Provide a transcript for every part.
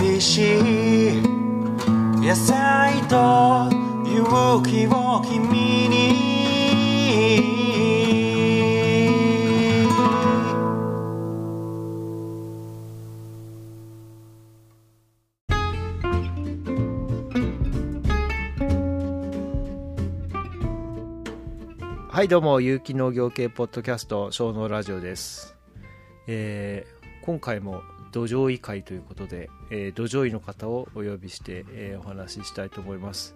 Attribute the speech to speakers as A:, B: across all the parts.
A: 美味しい野菜と勇気を君に。
B: はいどうも有機農業系ポッドキャスト小農ラジオです、えー今回も土壌医会ということで、えー土壌医の方をお呼びして、えーお話ししたいと思います。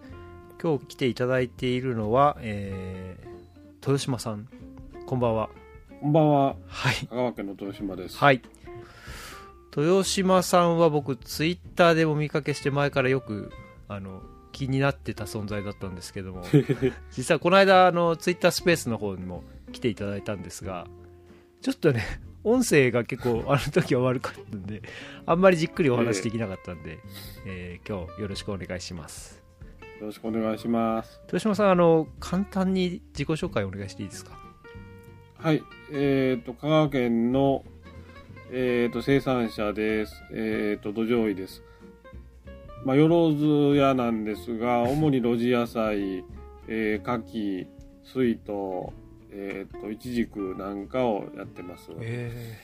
B: 今日来ていただいているのは、えー豊島さん。こんばんは。
C: こんばんは、
B: はい。
C: 香川県の豊島です。
B: はい。豊島さんは僕ツイッターでも見かけして前からよくあの気になってた存在だったんですけども。実はこの間あのツイッタースペースの方にも来ていただいたんですがちょっとね音声が結構あの時は悪かったんであんまりじっくりお話できなかったんで、えー今日よろしくお願いします
C: よろしくお願いします。
B: 豊島さんあの簡単に自己紹介お願いしていいですか？
C: はい、えっ、と、香川県の、えっ、と、生産者です。えっ、と、土壌医です。まあ、よろず屋なんですが、主に露地野菜、えー、牡蠣、水筒、えっ、と、イチジクなんかをやってます。
B: え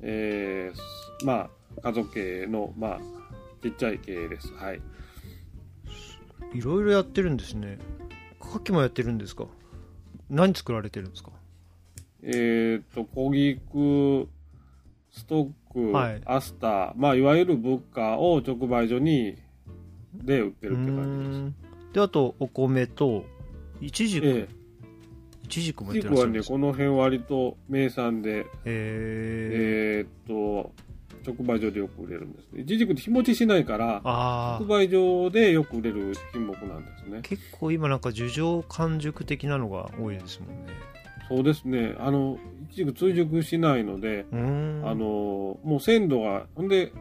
C: えーまあ、家族系の、まあ、ちっちゃい系です。はい。
B: いろいろやってるんですね牡蠣もやってるんですか？何作られてるんですか？
C: えっ、と、小菊、ストック、
B: はい
C: アスター、まあ、いわゆる物価を直売所に、で売ってるって感
B: うーんであとお米といちじ
C: じです。
B: くちじくも
C: え。
B: やって
C: 菊はね、
B: らっしゃるんですか
C: この辺割と名産で、
B: え
C: えっ、と、直売所でよく売れるんですね。いちじくって日持ちしないから、
B: あ
C: 直売所でよく売れる品目なんですね
B: あ。結構今なんか樹状完熟的なのが多いですもんね
C: そうですね。あの、いちじく追熟しないので、あの、もう鮮度が、ほんで、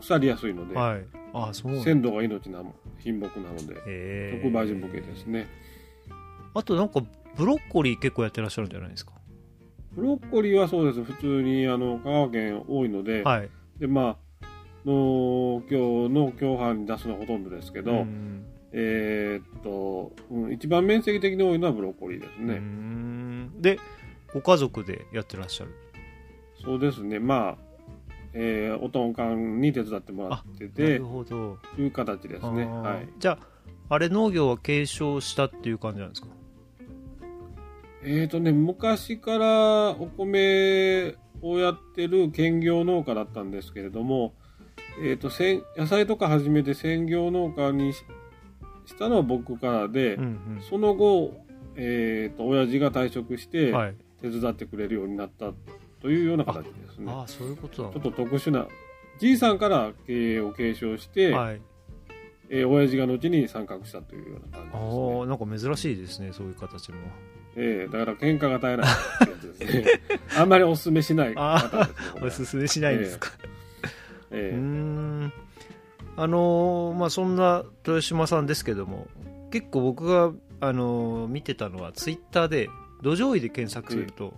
C: 腐りやすいので、
B: はいああそう
C: 鮮度が命な品目なので、直売所向けですね。
B: あとなんかブロッコリー結構やってらっしゃるんじゃないですか？
C: ブロッコリーはそうです。普通にあの香川県多いので、
B: はい
C: でまあ農協の共販に出すのはほとんどですけど、
B: うん
C: えーっと、うん、一番面積的に多いのはブロッコリーですね。
B: んでご家族でやってらっしゃる？
C: そうですね。まあ、えーおとんかんに手伝ってもらって
B: な
C: て
B: る、ほど
C: という形ですね。はい。
B: じゃああれ農業は継承したっていう感じなんですか？
C: えーっとね、昔からお米をやってる兼業農家だったんですけれども、えーっと、せん野菜とか始めて専業農家にししたのは僕からで、
B: うん
C: その後、えー、と親父が退職し
B: う
C: て手伝ってくれるようになったというような形ですね。
B: ああそういうことな
C: ちょっと特殊なじいさんから経営を継承して、
B: のはい。
C: えー親父が後に参画したというような
B: あ
C: 感じですね。
B: あなんか珍しいですねそういう形も
C: えーだから喧嘩が絶えないってやつですね。あんまりお勧めしない方ですね
B: お
C: は。
B: すすめしないんですか、うー
C: えー
B: ん。あのーまあそんな豊島さんですけども結構僕が、あのー見てたのはツイッターで土壌医で検索すると、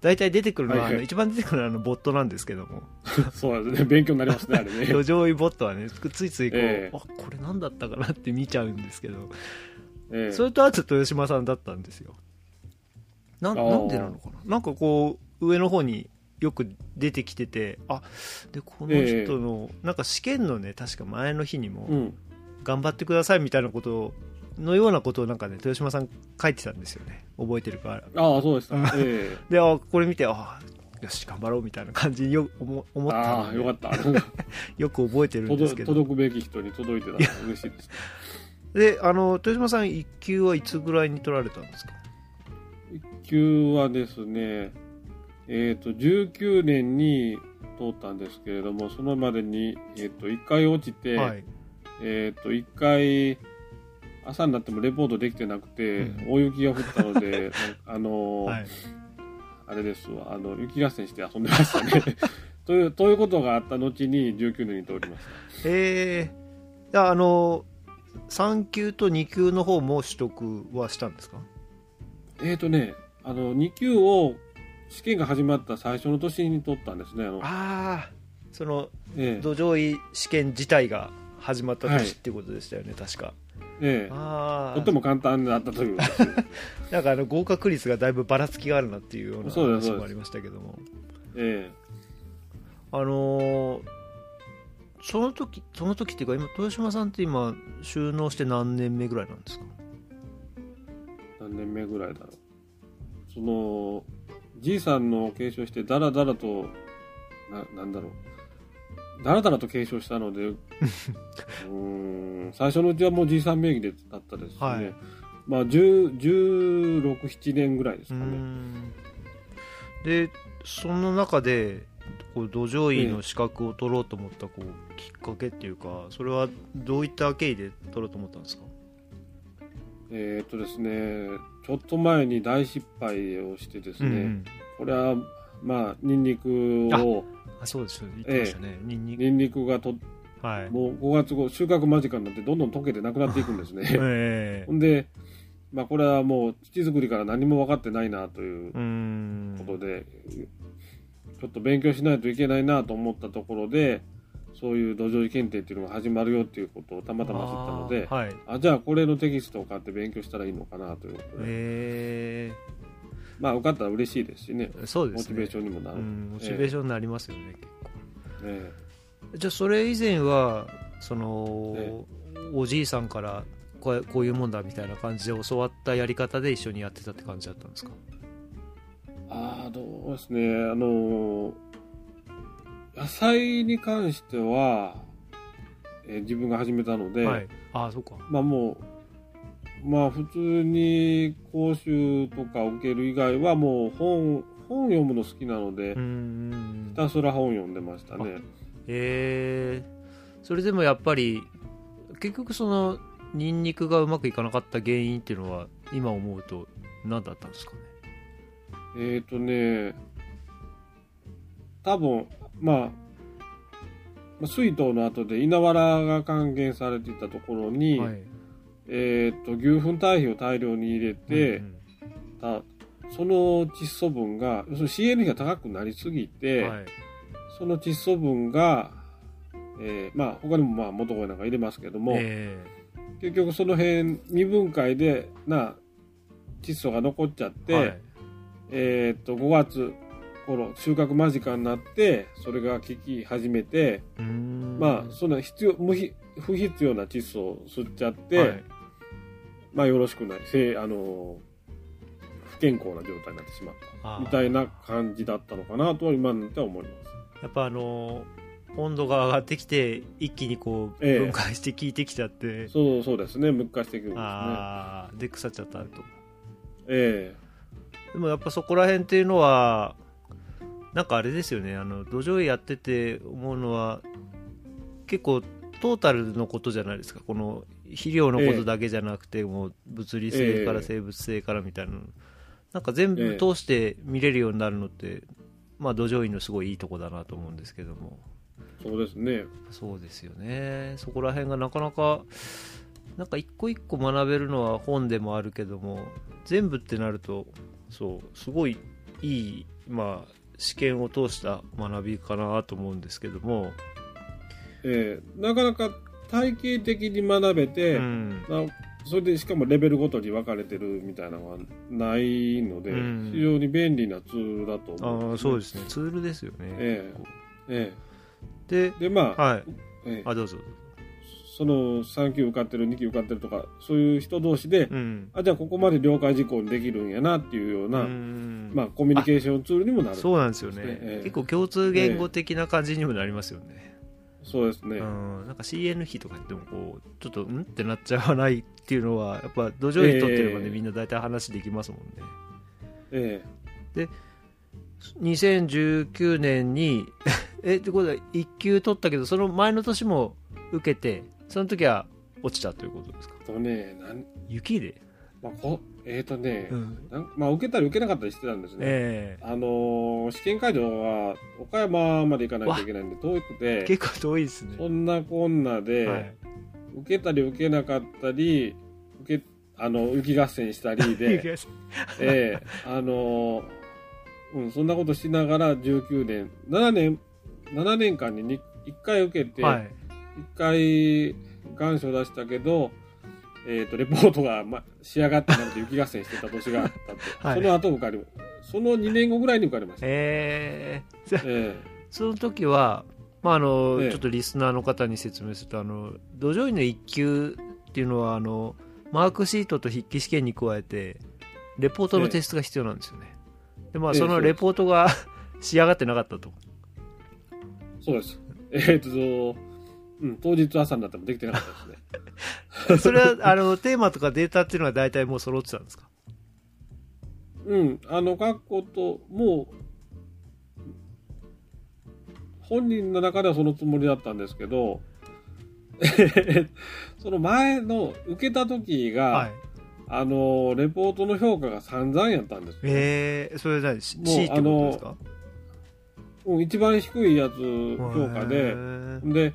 B: 大体出てくるのは、
C: はいはい。
B: あの一番出てくるのはあのボットなんですけども。
C: そうですね。勉強になりますね、あれね。
B: 土壌医ボットはねついついこう、
C: ええ。
B: あこれ何だったかなって見ちゃうんですけど、
C: えー
B: それとあと豊島さんだったんですよななんでなのかな？なんかこう上の方によく出てきててあでこの人の、なんか試験のね確か前の日にも、
C: うん。
B: 頑張ってくださいみたいなことのようなことをなんかね豊島さん書いてたんですよね。覚えてるか？ら
C: ああ、そうでした。え
B: であこれ見てあよし頑張ろうみたいな感じによ思思
C: ー、
B: った
C: ああ、よかった。
B: よく覚えてるんです
C: 届
B: けど。
C: 届くべき人に届いてたら嬉しいです。
B: であの豊島さん1級はいつぐらいに取られたんですか？
C: 一級はですね、えっ、と、19年に通ったんですけれども、そのまでに、えっ、と、1回落ちて、
B: はい。
C: えっ、と、1回、朝になってもレポートできてなくて、
B: うん。
C: 大雪が降ったので、あのー
B: はい。
C: あれですわ、あの、雪合戦して遊んでましたね。という、ということがあった後に19年に通りました。
B: えー、じゃああの3級と2級の方も取得はしたんですか？
C: えっ、とね、あの、2級を試験が始まった最初の年に取ったんですね。あの。
B: ああその
C: ええ。
B: 土壌医試験自体が始まった年っていうことでしたよね、確か。
C: ええ。
B: ああ
C: とっても簡単になったという。
B: なんかあの合格率がだいぶばらつきがあるなっていうような話もありましたけども。
C: え
B: あのーその時その時っていうか今豊島さんって今収納して何年目ぐらいなんですか？
C: え何年目ぐらいだろう。そのじいさんの継承してだらだらとななんだろう。だらだらと継承したので うーん最初のうちはもうじいさん名義でだったですしね、
B: はい。
C: まあ1617年ぐらいですかね、
B: でその中でこう土壌医の資格を取ろうと思ったこうきっかけっていうかそれはどういった経緯で取ろうと思ったんですか？
C: えーっとですねちょっと前に大失敗をしてですね、
B: うん
C: これはまあニンニクを
B: あそうです。言ってましたね、ニンニク。
C: ニンニクがと
B: はい。
C: もう5月後収穫間近になってどんどん溶けてなくなっていくんですね。
B: え
C: んで、まあ、これはもう土作りから何も分かってないなということで、ちょっと勉強しないといけないなと思ったところでそういう土壌医検定っていうのが始まるよっていうことをたまたま知ったので
B: あーはい。
C: あじゃあこれのテキストを買って勉強したらいいのかなということで、
B: え
C: まあ受かったら嬉しいですしね。
B: えそうですね。
C: モチベーションにもなる、
B: うん、モチベーションになりますよね、結構。
C: え
B: じゃあそれ以前はその、
C: え
B: おじいさんからこうこういうもんだみたいな感じで教わったやり方で一緒にやってたって感じだったんですか？
C: えああどうですね。あの野菜に関しては、えー自分が始めたので、
B: はい。ああそうか。
C: まあもう、まあ普通に講習とか受ける以外はもう本、本読むの好きなのでひたすら本読んでましたね。
B: えー、それでもやっぱり結局そのニンニクがうまくいかなかった原因っていうのは今思うと何だったんですかね？
C: えっ、とね、多分、まあ、まあ水筒の後で稲わらが還元されていたところに、
B: はい。
C: えっ、と、牛糞堆肥を大量に入れて、
B: うん
C: たその窒素分が、要するに CN が高くなりすぎ
B: う
C: て、
B: んはい。
C: その窒素分が、えーまあ他にもまあ元声なんか入れますけども、
B: え
C: 結局その辺未分解でな窒素が残っちゃって、
B: ーはい。
C: えーっと5月頃収穫間近になってそれが効き始めて、まあそんな必要無ひ不必要な窒素を吸っちゃって、
B: はい。
C: まあよろしくない。せあの不健康な状態になってしまった。みたいな感じだったのかなとは今になっては思います。
B: やっぱあの温度が上がってきて一気にこう
C: ええ。
B: 分解して効いてきちゃって、
C: そうそうですね、分解していくんですね。
B: ああで腐っちゃったと。
C: え。
B: でもやっぱそこら辺っていうのはなんかあれですよねあの土壌医やってて思うのは結構トータルのことじゃないですか。この肥料のことだけじゃなくて、もう物理性から
C: ええ。
B: 生物性からみたいなの、なんか全部通して見れるようになるのって、まあ土壌医のすごいいいとこだなと思うんですけども。
C: えそうですね。
B: そうですよね。そこら辺がなかなかなんか一個一個学べるのは本でもあるけども全部ってなるとそうすごいいいまあ試験を通した学びかなと思うんですけども、
C: ええなかなか体系的に学べて、
B: うん。
C: なそれでしかもレベルごとに分かれてるみたいなのはないので、
B: うん。
C: 非常に便利なツールだと思う。ん
B: ああそうですね。ツールですよね、
C: ええ
B: で
C: でまあ、
B: はい。
C: ええ。
B: あどうぞ
C: その3級受かってる2級受かってるとかそういう人同士で、
B: うん。
C: あじゃあここまで了解事項にできるんやなっていうような、
B: うん。
C: まあ、コミュニケーションツールにもなる。
B: そうなんですよね、
C: ええ。
B: 結構共通言語的な感じにもなりますよね、
C: そうですね、
B: うん、なんか CN 比とか言ってもこうちょっとんってなっちゃわないっていうのはやっぱ土壌にとってればね、
C: ええ。
B: みんな大体話できますもんね。
C: え
B: 2019年に えってことは1級取ったけどその前の年も受けてその時は落ちたということですか？
C: えとねなん、
B: 雪で、
C: まあ、こえっ、とね、
B: うん、
C: なんまあ、受けたり受けなかったりしてたんですね、
B: え
C: あのー試験会場は岡山まで行かないといけないんで遠く
B: え
C: て。
B: 結構遠いですね。
C: そんなこんなで、
B: はい。
C: 受けたり受けなかったり受けあの雪合戦したりで、ええあのうん、そんなことしながら19年7年7年間に1回受けて、
B: はい。
C: 1回願書出したけど、えっ、と、レポートが、ま、仕上がってなくて雪合戦してた年があったって。
B: はい。
C: その後受かり、その2年後ぐらいに受かりました。
B: えー、
C: え
B: その時は、まああの
C: ええ。
B: ちょっとリスナーの方に説明するとあの土壌医の1級っていうのはあのマークシートと筆記試験に加えてレポートの提出が必要なんですよね、でまあ
C: ええ
B: そのレポートが 仕上がってなかったと。
C: えそうです。えっ、と、うん、当日朝になってもできてなかったですね。
B: それはあのテーマとかデータっていうのは大体もう揃ってたんですか？
C: うん、あの、学校と、もう、本人の中ではそのつもりだったんですけど、その前の受けた時が、
B: はい。
C: あの、レポートの評価が散々やったんですよ。
B: えー、それ何？C ってことですか？
C: もう一番低いやつ評価
B: へ
C: で、
B: ー。
C: で、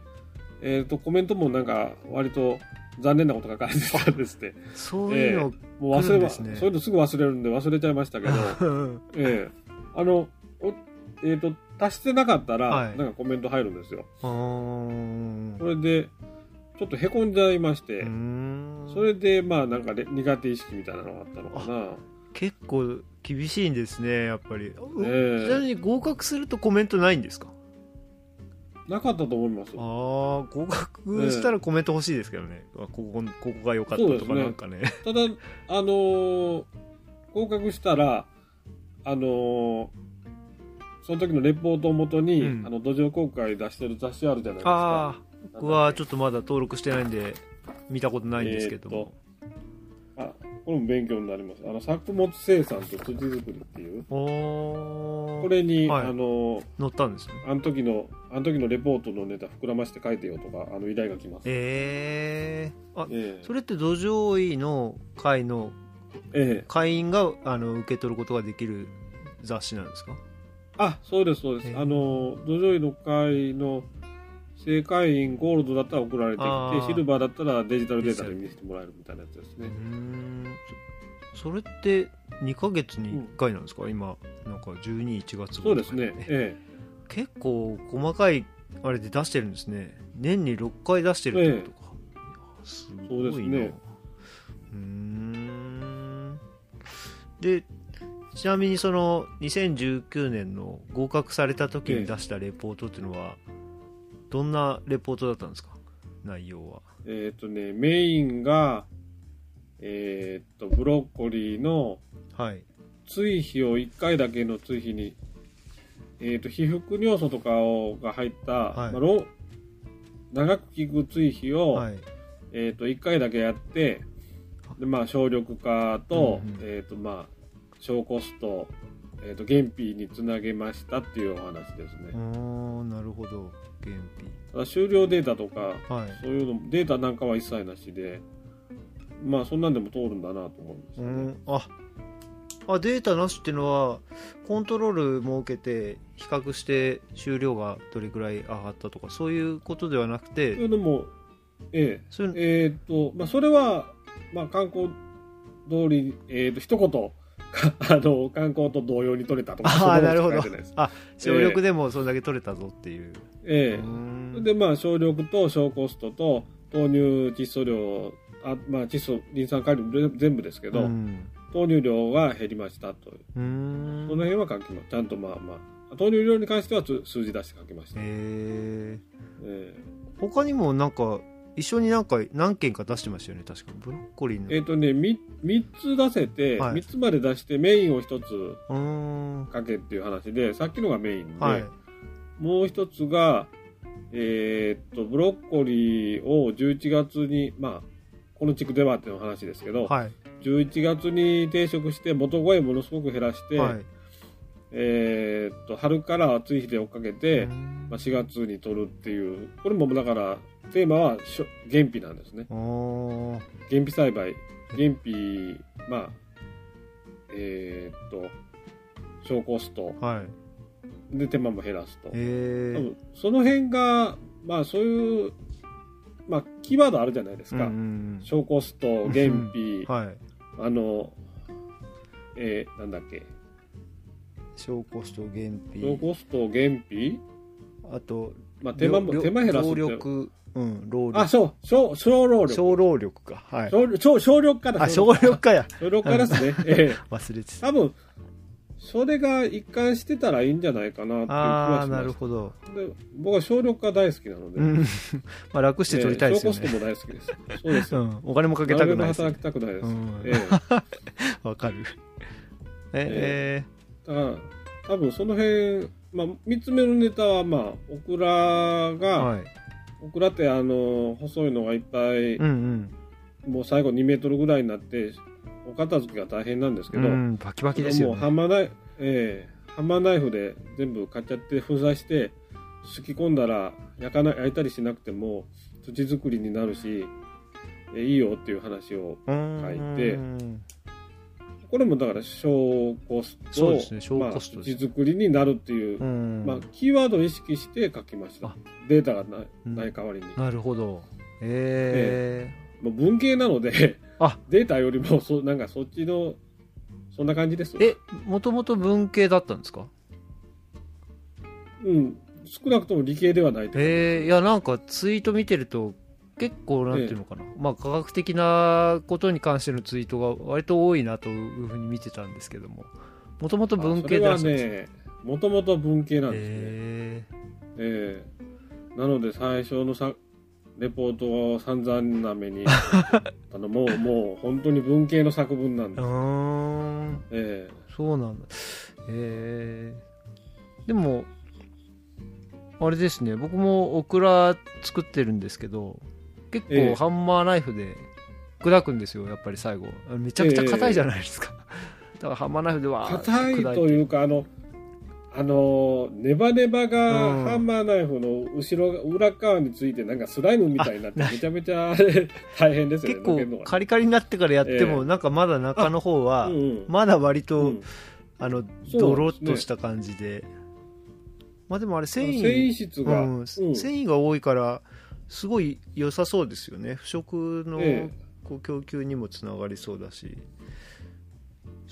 C: えっ、と、コメントもなんか、割と残念なことが書かれてたんですって。
B: そういうの、
C: もう忘れ
B: ね。
C: そういうのすぐ忘れるんで忘れちゃいましたけど、ええあの、おえっ、と、足してなかったら、
B: はい。
C: なんかコメント入るんですよ。それで、ちょっとへこんじゃいまして、それで、まあ、なんかれ苦手意識みたいなのがあったのかな。
B: 結構厳しいんですねやっぱり、ちなみに合格するとコメントないんですか？
C: なかったと思います。
B: ああ合格したらコメント欲しいですけどね、あここここが良かったとかなんかね。
C: ただ、あのー合格したら、あのーその時のレポートをもとに、
B: うん。
C: あの、土壌公開出してる雑誌あるじゃないですか。
B: 僕はちょ
C: っ
B: っとまだ登録してないんで見たことないんですけど
C: これも勉強になります。あの、作物生産と土作りっていう、これに、
B: はい。
C: あのー
B: 載ったんですね。
C: あの時の、あの時のレポートのネタ膨らまして書いてよとか、あの依頼が来ます。
B: ええあ
C: ええ。
B: それって土壌医の会の
C: ええ。
B: 会員があの受け取ることができる雑誌なんですか？
C: あ、そうです、そうです。
B: ええ
C: あの、土壌医の会の正会員ゴールドだったら送られてきて、シルバーだったらデジタルデータで見せてもらえるみたいなやつですね。
B: ん。そそれって2ヶ月に1回なんですか、今なんか121月
C: そうですね。え
B: 結構細かいあれで出してるんですね。年に6回出してるってことか、いやすごいな。
C: そうですね
B: ん。でちなみにその2019年の合格された時に出したレポートっていうのはどんなレポートだったんですか？内容は。
C: ええっ、とね、メインが、えーっと、ブロッコリーの
B: はい。
C: 追肥を1回だけの追肥に、えーっと、皮膚尿素とかをが入った、
B: はい。
C: まあロ長く効く追肥を、
B: はい。
C: えー、と1回だけやってで、まあ、省力化と,、
B: うんうん。
C: えーとまあ、小コスト、えー、と減費につなげましたっていうお話ですね、
B: うーんなるほど。原
C: ただ終了データとか
B: 費はい。
C: そういうのデータなんかは一切なしでまあそんなんでも通るんだなと思うんです
B: う
C: よね、
B: ん。ああデータなしっていうのはコントロール設けて比較して収量がどれくらい上がったとかそういうことではなくて
C: いうのもえ
B: そういう
C: ええーとまあ、それは、まあ、観光通り、えー、と一言かあの観光と同様に取れたとか
B: ああなるほど。あ省力でもそれだけ取れたぞっていう、
C: ええ。
B: うーん。
C: でまあ省力と小コストと豆乳窒素量あまあ窒素リン酸カリウム全部ですけど、
B: うん。
C: 豆乳量が減りましたという。その辺は書きますちゃんとまあまあ。豆乳量に関してはつ数字出して書きました、
B: へえ
C: え。
B: 他にもなんか一緒になんか何件か出してましたよね。確か。ブロッコリーの。
C: えっ、とね 3, 三つ出せて、
B: はい。
C: 3つまで出してメインを1つ
B: うーん。
C: 書けっていう話でさっきのがメインで、
B: はい。
C: もう1つがえっとブロッコリーを11月にまあこの地区ではっていう話ですけど、
B: はい。
C: 11月に定食して元声ものすごく減らして、
B: はい。
C: えーっと春から暑い日で追っかけて、まあ、4月に取るっていう。これもだからテーマは原費なんですね。原費栽培。原費まあえーっと小コスト
B: はい。
C: で手間も減らすと、多分その辺がまあそういうまあキーワードあるじゃないですか、
B: うんうん
C: 小コスト原費、
B: うん。はい。
C: あのえーなんだっけ。
B: 小コスト減
C: 小
B: 費
C: コスト原費
B: あと、
C: まあ、手間も、
B: 量
C: 手間減らすっ
B: 労うん、労
C: あ、
B: 力。
C: そう、小、小労力。
B: 小労力か。はい。
C: 小、小、小力から。
B: あ、小力かや。
C: 小力からですね。ええ。
B: 忘れてた。
C: 多分、それが一貫してたらいいんじゃないかなっていう気
B: ああ、
C: はします。
B: なるほど。
C: で僕は小力が大好きなので。
B: うん。まあ、楽して取りたいですよね。
C: ええ小コストも大好きです。そうですよ。
B: うん。お金もかけ
C: な
B: たくないですね
C: 働。きたくないです。
B: うん
C: ええ。
B: わかる。え
C: だから、多分その辺、まあ、三つ目のネタは、まあ、オクラ
B: え
C: が、
B: はい。
C: オクラってあの、細いのがいっぱい、
B: うん
C: もう最後2メートルぐらいになって、お片付けが大変なんですけ
B: うん。
C: ど、
B: うん、バキバキですよ
C: もうハ
B: ね。
C: ンマーナイフ、ええハンマーナイフで全部買っちゃって粉砕して、すき込んだら焼かな焼いたりしなくても土作りになるし、えいいよっていう話を
B: うん
C: 書いてこれもだから小コスト
B: そうですね小コストです
C: まあ、土作りになるっていう、
B: うん。
C: まあ、キーワードを意識して書きました。
B: あ。
C: データがない
B: うん。
C: ない代わりに、
B: なるほど。え
C: まあ、文系なので
B: あ。
C: データよりもそなんかそっちのそんな感じです
B: ええ、もともと文系だったんですか？
C: うん。少なくとも理系ではないと
B: えー、いや、なんかツイート見てると、結構、なんていうのかな、まあ、科学的なことに関してのツイートが割と多いなというふうに見てたんですけども、もともと文系でらっしゃるんです
C: もともと文系なんですね、
B: え
C: ええ。なので最初のさレポートを散々な目に あのもうもう本当に文系の作文なん
B: ー、
C: で。
B: う、ーん、
C: え
B: そうなんだ。えー、でも、あれですね、僕もオクラ作ってるんですけど、結
C: ええ。
B: 構ハンマーナイフで砕くんですよ、やっぱり最後。めちゃくちゃ硬いじゃないですか。だからハンマーナイフで
C: え
B: は
C: 硬いというかあのあのネバネバが
B: うん。
C: ハンマーナイフの後ろ裏側についてなんかスライムみたいになってめちゃめちゃ 大変ですよね
B: 結構カリカリになってからやっても、
C: ええ。
B: なんかまだ中の方は、
C: うんうん。
B: まだ割と、
C: うん。
B: あの、ドロッとした感じで。まあでもあれ繊維、
C: 繊維質が、
B: うん。
C: うん。
B: 繊維が多いから、すごい良さそうですよね。不織の、
C: え
B: こう供給にもつながりそうだし。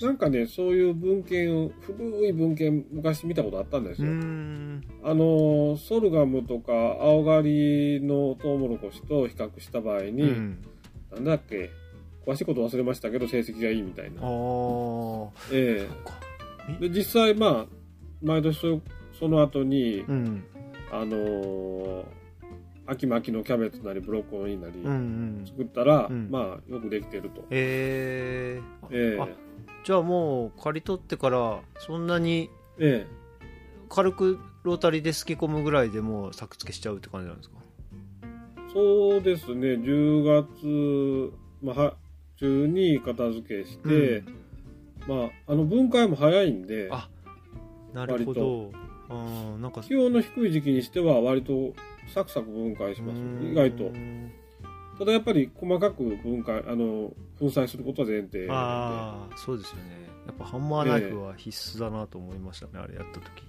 C: なんかねそういう文献を古い文献昔見たことあったんですよ、
B: ん。
C: あのソルガムとか青狩りのトウモロコシと比較した場合に、
B: うん。
C: なんだっけ詳しいこと忘れましたけど成績がいいみたいな、
B: ああ。そ
C: え。え？で実際まあ毎年そその後に、
B: うん。
C: あのー秋巻きのキャベツなりブロッコリーなり
B: うんうん。
C: 作ったら、
B: うん。
C: まあよくできてると、
B: えー、
C: ええ。
B: あじゃあもう刈り取ってからそんなに
C: え
B: 軽くロータリーで透き込むぐらいでもう作付けしちゃうって感じなんですか？
C: えそうですね。10月、まあ、は中に片付けして、まああの分解も早いんで
B: あなるほど。あーなんか。
C: 気温の低い時期にしては割とサクサク分解します。
B: うん。
C: 意外と。ただやっぱり細かく分解あの粉砕することは前提な
B: ああそうですよね。やっぱハンマーナイフは必須だなと思いましたね、あれやった時。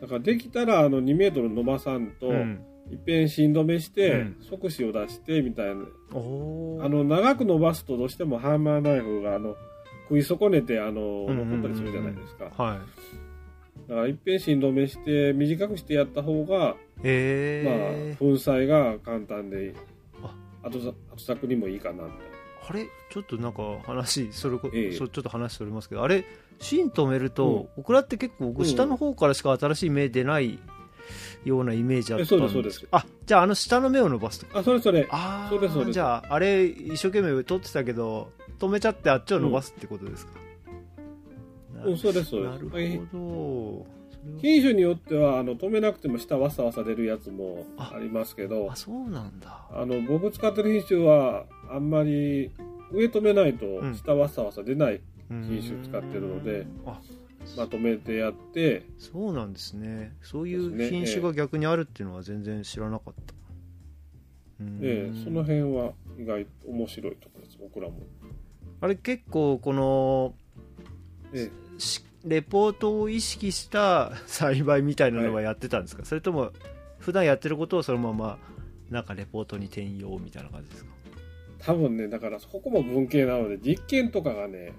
C: だからできたらあの2メートル伸ばさんと、
B: うん。
C: いっぺん芯止めして、
B: うん。
C: 即死を出してみたいな。あの長く伸ばすとどうしてもハンマーナイフがあの食い損ねてあの残ったりするじゃないですか。
B: はい。
C: だからいっぺん芯止めして短くしてやった方が、まあ
B: えー
C: 粉砕が簡単で
B: あ。
C: 後ざ後作にもいいかなみたいな
B: あれ？ちょっとなんか話それこ、
C: ええ。
B: そちょっと話それますけどあれ？芯止めると、オクラって結構僕下の方からしか新しい芽出ないようなイメージあったんです。
C: えそうですそうです。
B: あじゃああの下の芽を伸ばす。とか
C: あそれそれ。
B: あ
C: そうですそうです。
B: あじゃああれ一生懸命取ってたけど止めちゃってあっちを伸ばすってことですか、な
C: うんそうですそう
B: なる
C: です
B: ほど。それは
C: 品種によってはあの止めなくても下わさわさ出るやつもあ。りますけど
B: あそうなんだ。
C: あの僕使ってる品種はあんまり上止めないと
B: ん。
C: 下わさわさ出ない、
B: 品
C: 種使ってるので
B: あ。
C: まとめてやって
B: そうなんですね。そういう品種が逆にあるっていうのは全然知らなかった、うん。
C: ええその辺は意外と面白いところです僕らも、
B: あれ結構この
C: え。
B: しレポートを意識した栽培みたいなのはやってたんですか、それとも普段やってることをそのままなんかレポートに転用みたいな感じですか？
C: え多分ねだからそこも文系なので実験とかがね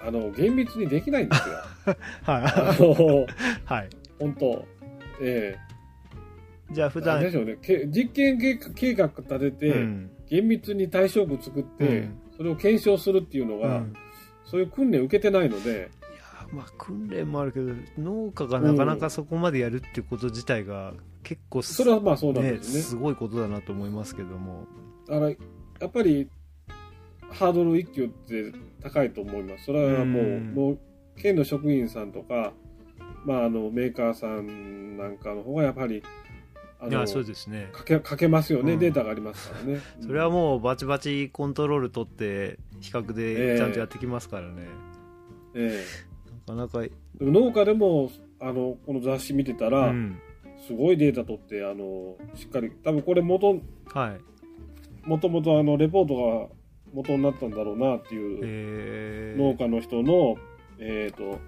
C: あの厳密にできないんですよ。あ
B: は
C: の
B: いはい。
C: 本当ええ。
B: じゃあ普段
C: でしょうね。け実験計画計画立てて、
B: うん。
C: 厳密に対象部作って、
B: うん。
C: それを検証するっていうのが、
B: うん。
C: そういう訓練を受けてないので、
B: まあ訓練もあるけど農家がなかなかそこまでやるっていうこと自体が結構す
C: それはまあそうなん
B: ね
C: ですね。
B: すごいことだなと思いますけども。
C: だからやっぱりハードル一級って高いと思います。それはもう,、
B: うん。
C: もう県の職員さんとか、まあ、あのメーカーさんなんかの方がやっぱり
B: いやそうですね。
C: かけかけますよね、
B: うん。
C: データがありますからね。
B: それはもうバチバチコントロール取って比較
C: ええ
B: でちゃんとやってきますからね、
C: え
B: なかなか。
C: えでも農家でもあのこの雑誌見てたら、
B: うん。
C: すごいデータ取ってあのしっかり多分これ元
B: はい。
C: もともとあのレポートが元になったんだろうなっていう
B: えー。
C: 農家の人の、えー、と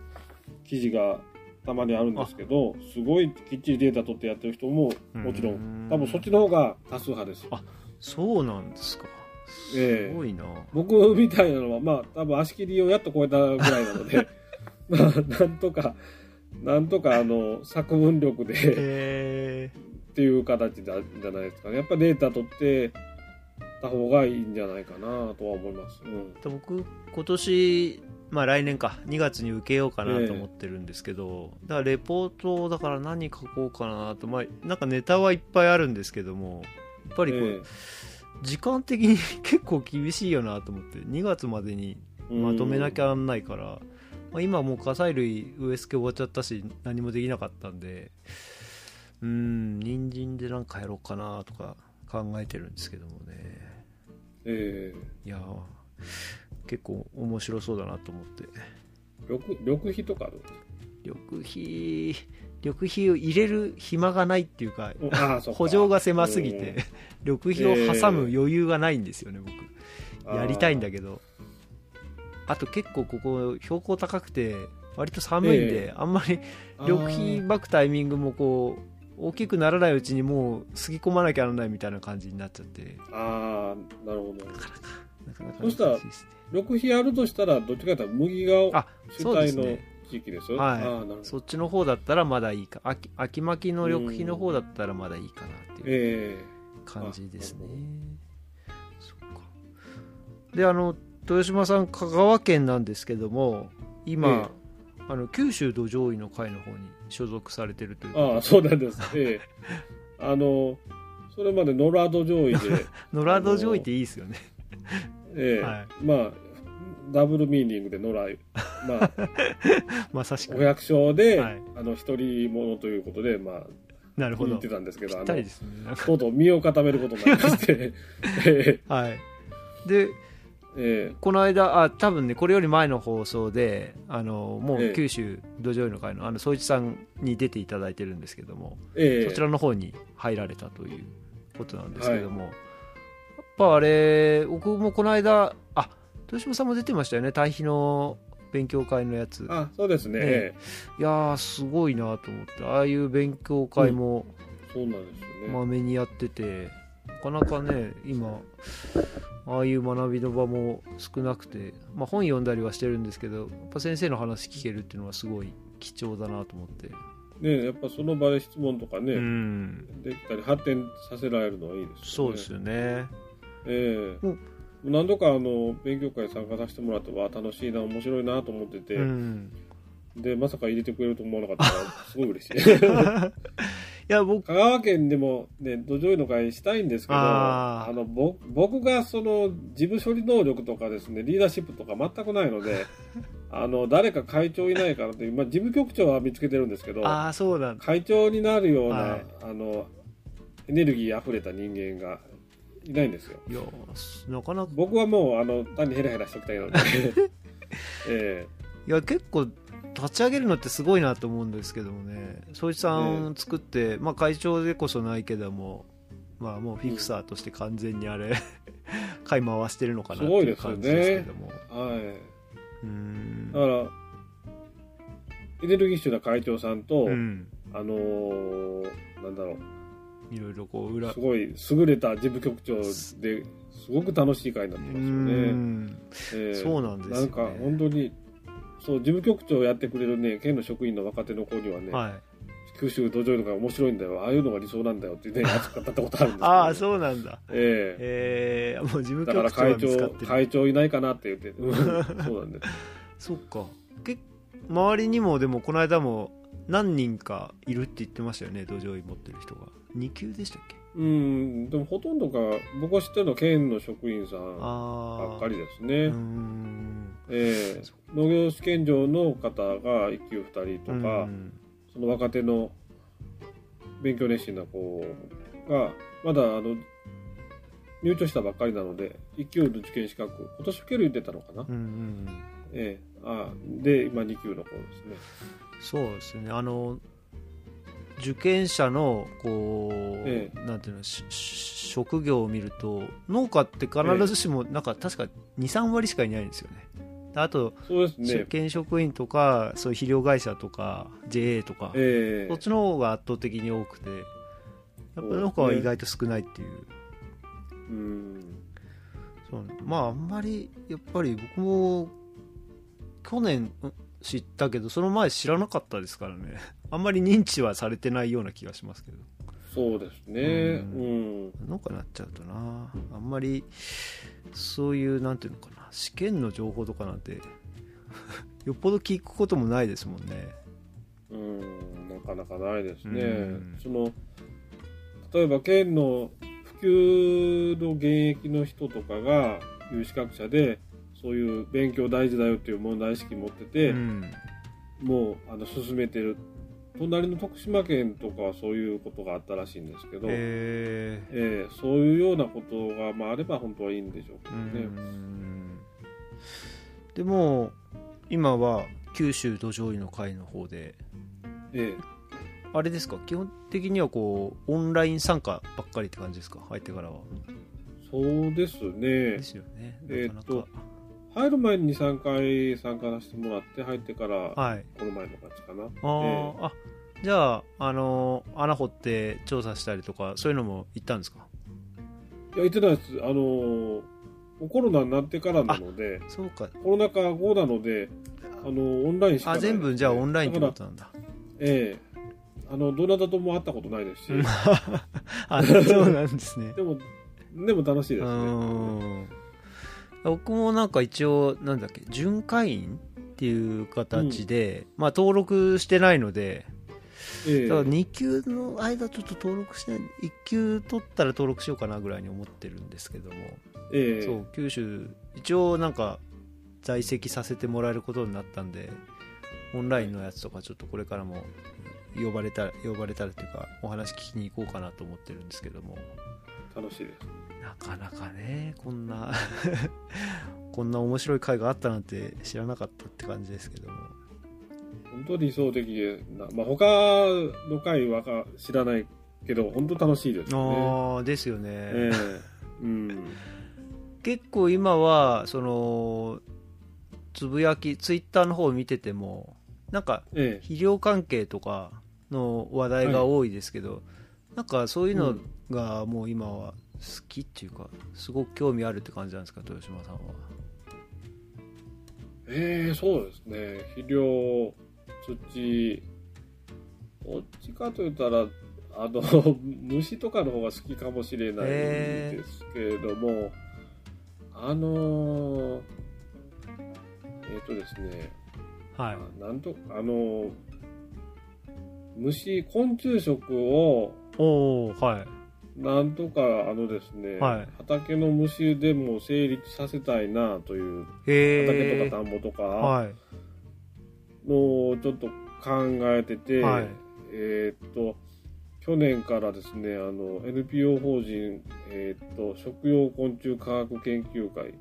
C: 記事がたまにあるんですけどすごいきっちりデータ取ってやってる人ももちろ
B: うん
C: ん多分そっちの方が多数派です
B: あそうなんですか。
C: ええ。
B: すごいな、
C: 僕みたいなのはまあ多分足切りをやっと超えたぐらいなのでまあなんとかなんとかあの作文力で
B: え
C: っていう形だじゃないですかね。やっぱデータ取ってた方がいいんじゃないかなとは思います、うん。
B: ー、僕今年まあ来年か。2月に受けようかなと思ってるんですけど、だからレポートだから何書こうかなと。まあなんかネタはいっぱいあるんですけどもやっぱりこう、
C: え
B: 時間的に 結構厳しいよなと思って2月までに
C: え
B: まとめなき
C: ゃ、
B: ゃなんないから、まあ、今もう火砕類植え付け終わっちゃったし何もできなかったんでうーん人参でなんかやろうかなとか考えてるんですけどもね。
C: え
B: いやー結構面白そうだなと思って。
C: え緑緑肥とかある
B: 緑肥緑肥を入れる暇がないっていうか 補助が狭すぎて緑肥を挟む余裕がないんですよね僕。
C: うん
B: やりたいんだけどあと結構ここ標高高くて割と寒いんで、
C: え
B: あんまり緑肥まくタイミングもこう大きくならないうちにもうすぎ込まなきゃならないみたいな感じになっちゃって。
C: ああなるほど。
B: なかなか
C: そしたら
B: 難しいですね。
C: 緑肥あるとしたらどっちかというと麦が
B: あ
C: 主
B: そうです
C: 体の
B: ね
C: 地域です
B: はい。
C: ああなるほど。
B: そっちの方だったらまだいいか。秋秋巻きの緑肥の方だったらまだいいかなっていう
C: え
B: 感じですね。
C: あな
B: そっか。であの豊島さん香川県なんですけども今、あの九州土壌医の会の方に所属されてるという
C: えああそうなんです。ええ。あのそれまでノラド上位で。
B: 野良土壌医っていいですよね。
C: ええ。
B: は
C: まあダブルミーニングで野良まあ
B: まさしく。
C: お役所で、
B: はい。
C: あの一人者ということでまあ
B: なるほど。
C: 言ってたんですけどあのとうとう身を固めることになりまして。え。
B: はい。で
C: ええ。
B: この間あ多分ねこれより前の放送であのも
C: ええ。
B: う九州土壌医の会のあの総一さんに出ていただいてるんですけども、
C: ええ。
B: そちらの方に入られたということなんですけども、やっぱあれ僕もこの間あ豊島さんも出てましたよね対比の勉強会のやつ。
C: あそうですね、
B: ね。
C: え
B: いやーすごいなと思ってああいう勉強会も
C: えそうなんですよね、
B: まめにやってて、なかなかね今ああいう学びの場も少なくて、まあ、本読んだりはしてるんですけどやっぱ先生の話聞けるっていうのはすごい貴重だなと思って、
C: ねやっぱその場で質問とかね、
B: うん。
C: できたり発展させられるのはいいですよね。
B: そうですよね。
C: ええ。
B: うん。
C: 何度かあの勉強会参加させてもらってわあ楽しいな面白いなと思ってて、
B: うん。
C: でまさか入れてくれると思わなかったからすごい嬉しい
B: い や僕
C: 香川県でもね土壌医の会したいんですけど
B: あ
C: のぼ僕がその事務処理能力とかですねリーダーシップとか全くないので あの誰か会長いないかなって、まあ、事務局長は見つけてるんですけど
B: ああそうなんだ。
C: 会長になるような、
B: はい。
C: あのエネルギーあふれた人間がいないんですよ。
B: いやなかなか。
C: 僕はもうあの単にヘラヘラしておきたいので。え。
B: いや結構立ち上げるのってすごいなと思うんですけどもね。総一さん作って、まあ、会長でこそないけどもまあもうフィクサーとして完全にあれ 回回してるのかなって
C: い
B: う感じですけども。
C: えは
B: うーん。
C: いだからエネルギッシュな会長さんと、
B: うん。
C: あのーなんだろう。
B: いろいろこう裏
C: すごい優れた事務局長です。ごく楽しい会になってますよ
B: う
C: ね。
B: ん。
C: ええ。
B: そうなんですよね。
C: なんか本当にそう事務局長をやってくれるね県の職員の若手の子にはね、
B: はい。
C: 九州土壌とか面白いんだよ。ああいうのが理想なんだよってね 熱かったことあるんですけど。
B: ああそうなんだ。
C: え
B: え。えもう事務
C: えだから会長会長いないかなって言って、うん そうなんです。
B: そっか。け周りにもでもこの間も何人かいるって言ってましたよね土壌医持ってる人が。2級でしたっけ？
C: うんでもほとんどが僕が知ってるのは県の職員さんばっかりです
B: う
C: ね、
B: ーん
C: ええ。農業試験場の方が1級2人とか、
B: うん
C: その若手の勉強熱心な子がまだあの入庁したばっかりなので1級の受験資格今年受ける言ってたのかな、
B: うんうん
C: ええ。あで今2級の子ですね。
B: そうですね。あの受験者のこう、
C: え
B: なんていうの職業を見ると農家って必ずしもなんか確か23割しかいないんですよねあと、
C: ね。
B: 受験職員とかそういう肥料会社とか JA とか、
C: ええ。
B: そっちの方が圧倒的に多くてやっぱり農家は意外と少ないっていう。
C: うん。
B: そうまああんまりやっぱり僕も去年うん知ったけどその前知らなかったですからね。あんまり認知はされてないような気がしますけど。
C: そうですね。
B: う
C: うん
B: 農家になっちゃうとな。あんまりそういうなんていうのかな。試験の情報とかなんて よっぽど聞くこともないですもんね。
C: うんなかなかないですね、
B: うん。
C: その例えば県の普及の現役の人とかが有資格者でそういう勉強大事だよっていう問題意識持ってて、
B: うん。
C: もうあの進めてる隣の徳島県とかはそういうことがあったらしいんですけど、え
B: え
C: えそういうようなことが、まあ、あれば本当はいいんでしょうけ
B: ー
C: どね。
B: うん。でも今は九州土壌医の会の方で
C: え
B: あれですか？基本的にはこうオンライン参加ばっかりって感じですか？入ってからは。
C: えそうですね。
B: で。すよね。
C: えーっと
B: なかなか
C: 入る前に2、3回参加させてもらって入ってから
B: はい。
C: この前の感じかな。
B: あー、あじゃああのー穴掘って調査したりとかそういうのも行ったんですか？
C: いや、言ってないです。あのーコロナになってからなので、
B: そうか。
C: コロナ禍後なので、あのオンラインしか
B: あ
C: ない。ですね、
B: 全部じゃあオンラインってことなんだ。
C: らええ。あの、どなたとも会ったことないですし、
B: う んあそうなんですね。
C: でも、でも楽しいです
B: う
C: ね。
B: ん僕もなんか一応なんだっけ巡回員っていう形で、まあ登録してないので
C: ええ。
B: だから2級の間ちょっと登録してない1級取ったら登録しようかなぐらいに思ってるんですけども。
C: ええ。
B: そう九州一応なんか在籍させてもらえることになったんでオンラインのやつとかちょっとこれからも呼ばれたら呼ばれたらというかお話聞きに行こうかなと思ってるんですけども。
C: 楽しいです。
B: なかなかねこんな こんな面白い会があったなんて知らなかったって感じですけども。
C: 本当理想的な、まあ、他の会はか知らないけど、本当楽しいですよね。
B: ああですよね、
C: ええ。うん。
B: 結構今はそのつぶやきツイッターの方を見ててもなんか
C: ええ。
B: 肥料関係とかの話題が多いですけど、なんかそういうのがもう今は好きっていうかすごく興味あるって感じなんですか豊島さんは？
C: ええそうですね。肥料、土、どっちかと言ったら、あの、虫とかの方が好きかもしれないですけれども、あのーえっ、とですね、
B: はい。
C: あなんと、あのー虫、昆虫食を、
B: おおはい
C: なんとか、あのですね、
B: はい。
C: 畑の虫でも成立させたいなという、
B: へ
C: 畑
B: え
C: とか田んぼとか、
B: はい。
C: のをちょっと考えてて、
B: はい。
C: えーっと去年からですねあの NPO 法人、えーっと食用昆虫科学研究会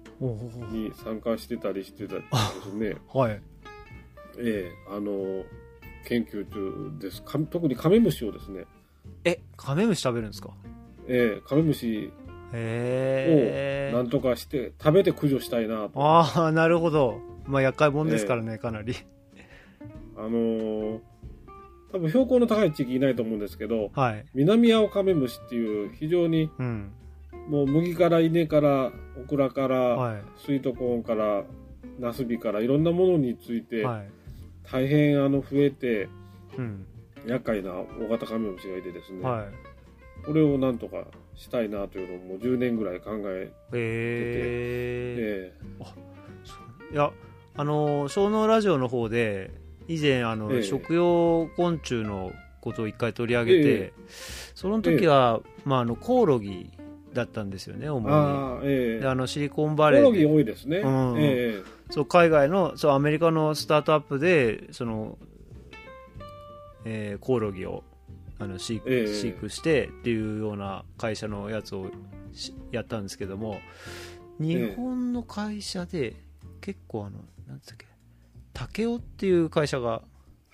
C: に参加してたりしてたんですね、
B: はい。
C: ええあの研究中です。か特にカメムシをですね、
B: えカメムシ食べるんですか？
C: ええカメムシをなんとかして食べて駆除したいなと。
B: ああなるほど。まあ厄介者ですからね、かなり。
C: あのー多分標高の高い地域いないと思うんですけど
B: はい。
C: 南青カメムシっていう非常に
B: うん。
C: もう麦から稲からオクラから、
B: はい。
C: スイートコーンからナスビからいろんなものについて
B: はい。
C: 大変あの増えて
B: うん。
C: 厄介な大型カメムシがいてですね、
B: はい
C: これをなんとかしたいなというのをもう10年ぐらい考え
B: えー。
C: て、
B: いやあの小脳ラジオの方で以前あの、
C: ええ。
B: 食用昆虫のことを一回取り上げて、
C: え
B: その時は、まあ、あのコオロギだったんですよね主に。
C: ああええ。
B: であのシリコン
C: コオロギ
B: バレーで
C: 多いですね、
B: うん。
C: え。
B: そう海外のそうアメリカのスタートアップでその、えーコオロギをあの飼育,、
C: ええ。
B: 飼育してっていうような会社のやつをしやったんですけども日本の会社で結構あのなんつったっけ竹雄っていう会社が、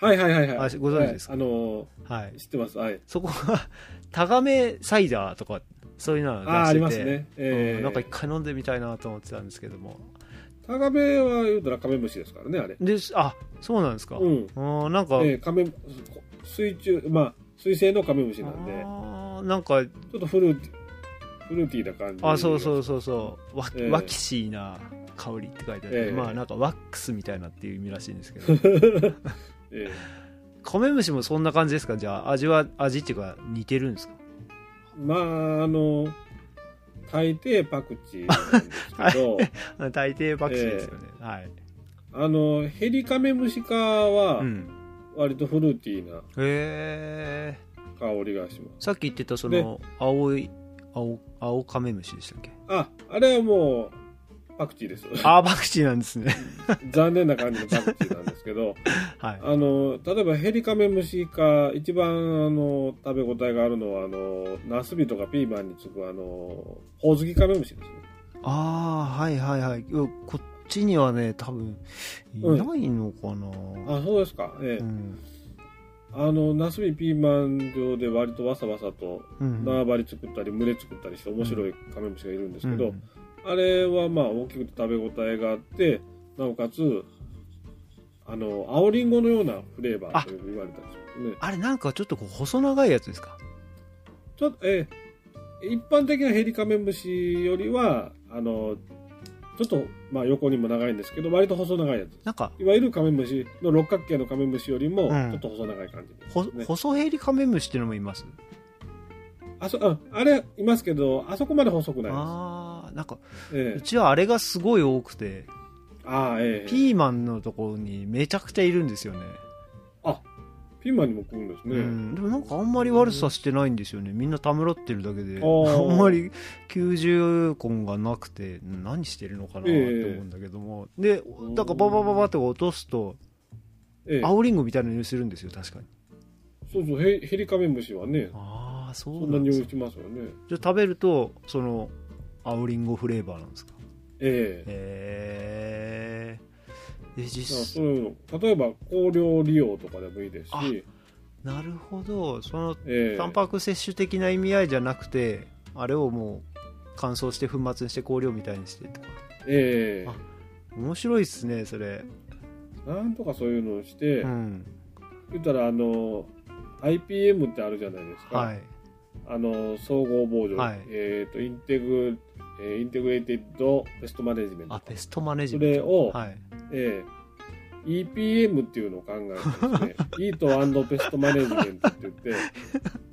C: えはいはいはいはい。
B: あご存知ですか？
C: はいあの
B: はい、
C: 知ってます。はい。
B: そこがタガメサイダーとかそういうのを出してて
C: ああありますね、ええ。
B: うんなんか一回飲んでみたいなと思ってたんですけども。
C: タガメは言うたらカメムシですからねあれ。
B: であそうなんですか、
C: うん。
B: うんなんか、
C: ええカメ水中まあ水生のカメムシなんで
B: あーなんか
C: ちょっとフルーティフルーティーな感じ
B: あそうそうそうそう。ワ,、
C: ええ。
B: ワキシーな香りって書いてあって、
C: ええ。
B: まあなんかワックスみたいなっていう意味らしいんですけど。
C: ええ。
B: カメムシもそんな感じですか？じゃあ味は味っていうか似てるんですか？
C: まああの大抵パクチーなんですけど。
B: あ 大抵パクチーですよね、はい、
C: あのヘリカメムシ科は
B: うん、
C: 割とフルーティーな香りがします。
B: さっき言ってたその青い青青カメムシでしたっけ？
C: ああれはもうパクチーです。
B: あーパクチーなんですね。
C: 残念な感じのパクチーなんですけど
B: はい。
C: あの例えばヘリカメムシ科一番あの食べ応えがあるのはあのナスビとかピーマンにつくあのホウズギカメムシですね。
B: ああはいはいはい。うんこっちにはね多分いないのかな、
C: あそうですか。ええ。
B: うん。
C: あのナスビピーマン上で割とわさわさと
B: うん
C: 縄張り作ったり群れ作ったりして面白いカメムシがいるんですけど、
B: うん
C: あれはまあ大きくて食べ応えがあってなおかつあの青りんごのようなフレーバーと言われたんですよね。
B: あれなんかちょっとこう細長いやつですか？
C: ちょっとえー一般的なヘリカメムシよりはあのちょっとまあ横にも長いんですけど割と細長いやつ。
B: なんか
C: いわゆるカメムシの六角形のカメムシよりも
B: うん。
C: ちょっと細長い感じです、
B: ほ
C: ね
B: 細ヘリカメムシっていうのもいます？
C: あそああれいますけどあそこまで細くないで
B: ああなんか
C: す、え。
B: うちはあれがすごい多くて
C: あええ。
B: ピーマンのところにめちゃくちゃいるんですよね
C: ピーマンにも食うんですね、
B: うん、でもなんかあんまり悪さしてないんですよね。みんなたむろってるだけで。
C: あ
B: んまり90根がなくて何してるのかなって思うんだけども、でだからババババって落とすと
C: ええ。
B: 青リンゴみたいな匂いするんですよ確かに。
C: そうそうヘヘリカメムシはね。
B: ああそ
C: そな匂い
B: うんなんですか
C: しますよね。
B: じゃあ食べるとその青リンゴフレーバーなんですか？
C: え
B: へ
C: え
B: えで実
C: そういうの例えば香料利用とかでもいいです
B: あ
C: し、
B: なるほど。その
C: ええ。
B: タンパク摂取的な意味合いじゃなくてあれをもう乾燥して粉末にして香料みたいにしてとか。
C: ええ。
B: あ面白いっすねそれ。
C: なんとかそういうのをして、
B: うん。
C: 言ったらあの IPM ってあるじゃないですか、
B: はい。
C: あの総合防除、
B: はい。
C: えっ、と integ、えー integrated pest management。
B: あ pest management
C: それを、
B: はい
C: ええ。EPM っていうのを考えてですね eat pest management って言って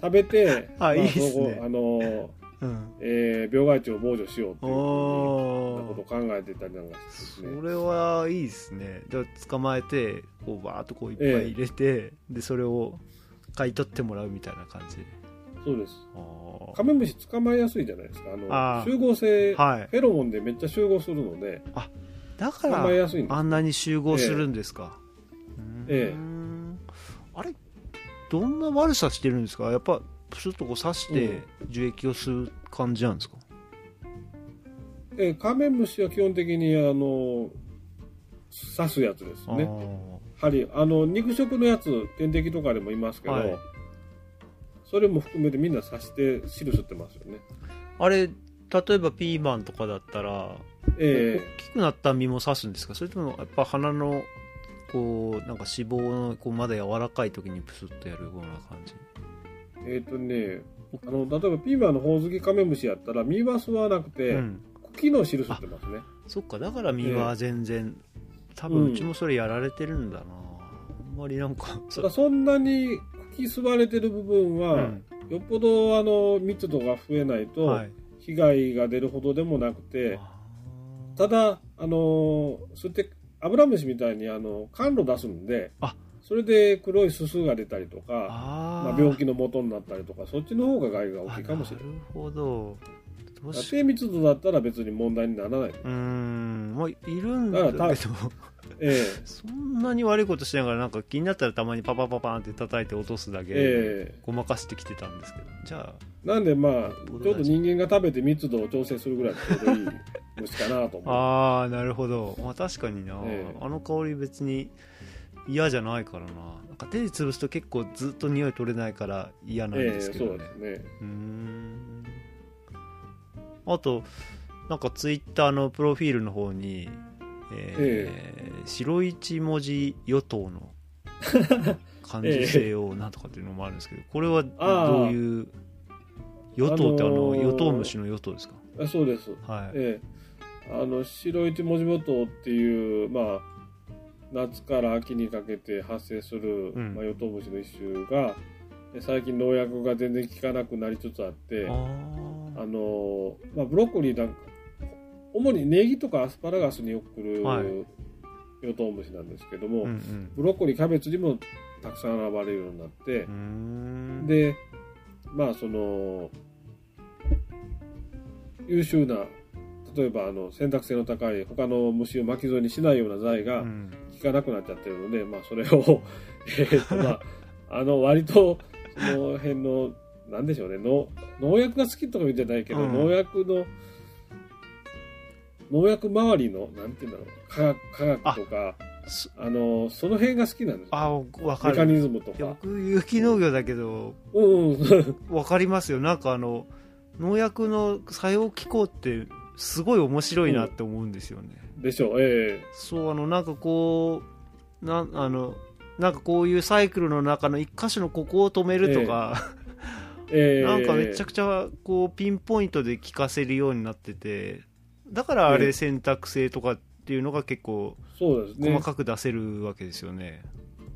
C: 食べて
B: あいいっす
C: あの、
B: うん。
C: えー病害虫を防除しようっていうことを考えてたりなんかしてね。
B: それはいいですね。で捕まえてこうバーっとこういっぱい入れて、でそれを買い取ってもらうみたいな感じ。
C: そうです。
B: あ
C: カメムシ捕まえやすいじゃないですか。あの
B: あー。
C: 集合性、
B: はい。
C: フェロモンでめっちゃ集合するので
B: だからあんなに集合するんですか、
C: ええ。
B: うーん。あれどんな悪さしてるんですか？やっぱプスッとこう刺して樹液を吸う感じなんですか、
C: えーカメムシは基本的にあの刺すやつですね。針あの肉食のやつ点滴とかでもいますけど、
B: はい。
C: それも含めてみんな刺して汁吸ってますよね。
B: あれ例えばピーマンとかだったら
C: え
B: 大きくなった実も刺すんですか？それともやっぱ花のこうなんか脂肪のこうまだ柔らかい時にプスッとやるような感じ？
C: ーえっ、とねあの例えばピーマンのホウズギカメムシやったら実は吸わなくて、
B: うん。
C: 茎の汁吸ってますね。
B: そっか。だから実は全然、多
C: うん。
B: 分うちもそれやられてるんだな、あんまりなんか
C: ただそんなにき吸われてる部分は、
B: うん。
C: よっぽどあの密度が増えないと
B: はい。
C: 被害が出るほどでもなくて、
B: あ
C: ただあの吸ってアブラムシみたいにあの甘露出すんで
B: あ。
C: それで黒いすすが出たりとか
B: あ
C: まあ、病気の元になったりとかそっちの方が害が大きいかもしれない。
B: なるほど。
C: 低密度だったら別に問題にならない、
B: うーん。まあいるんだけど。
C: だから え
B: そんなに悪いことしながらなんか気になったらたまにパパパパンって叩いて落とすだ
C: え
B: けごまかしてきてたんですけどじゃあ。
C: えなんでまあちょうど人間が食べて密度を調整するぐらいちょうどいい虫かなと思う。
B: ああなるほど、まあ、確かにな、
C: ええ。
B: あの香り別に嫌じゃないからな。なんか手で潰すと結構ずっと匂い取れないから嫌なん
C: ええ
B: ですけどね、
C: そうですね。
B: うーん。あとなんかツイッターのプロフィールの方に、えー白一文字与党の感受性をなんとかっていうのもあるんですけど これはどういう与党ってあの、
C: あのー
B: 与党虫の与党ですか？
C: あそうです。
B: はい、
C: ええ、あの白一文字元っていう、まあ、夏から秋にかけて発生する、
B: うん。
C: まあ、ヨトウムシの一種がで最近農薬が全然効かなくなりつつあって
B: あ
C: の、まあ、ブロッコリーなんか主にネギとかアスパラガスによく来る、
B: はい。
C: ヨトウムシなんですけども、
B: うんうん。
C: ブロッコリーキャベツにもたくさん現れるようになってでまあその優秀な例えばあの選択性の高い他の虫を巻き添えにしないような材が
B: うん。
C: 効かなくなっちゃってるので、まあそれを えーっとまあ あの割とその辺のなんでしょうね農農薬が好きとか言うんじゃないけど、
B: うん。
C: 農薬の農薬周りのなんていうんだろう科学科学とか
B: そ
C: あのその辺が好きなんです
B: あわか
C: メカ
B: る
C: ニズムとか。
B: 僕有機農業だけど
C: うんうん。
B: わかりますよ。なんかあの農薬の作用機構ってすごい面白いなって思うんですよね、
C: でしょう、ええ。
B: そうあのなんかこうなんあのなんかこういうサイクルの中の一箇所のここを止めるとか、
C: ええ。
B: なんかめちゃくちゃこうピンポイントで効かせるようになっててだからあ
C: ええ
B: れ選択性とかっていうのが結構
C: そうですね。
B: 細かく出せるわけですよね。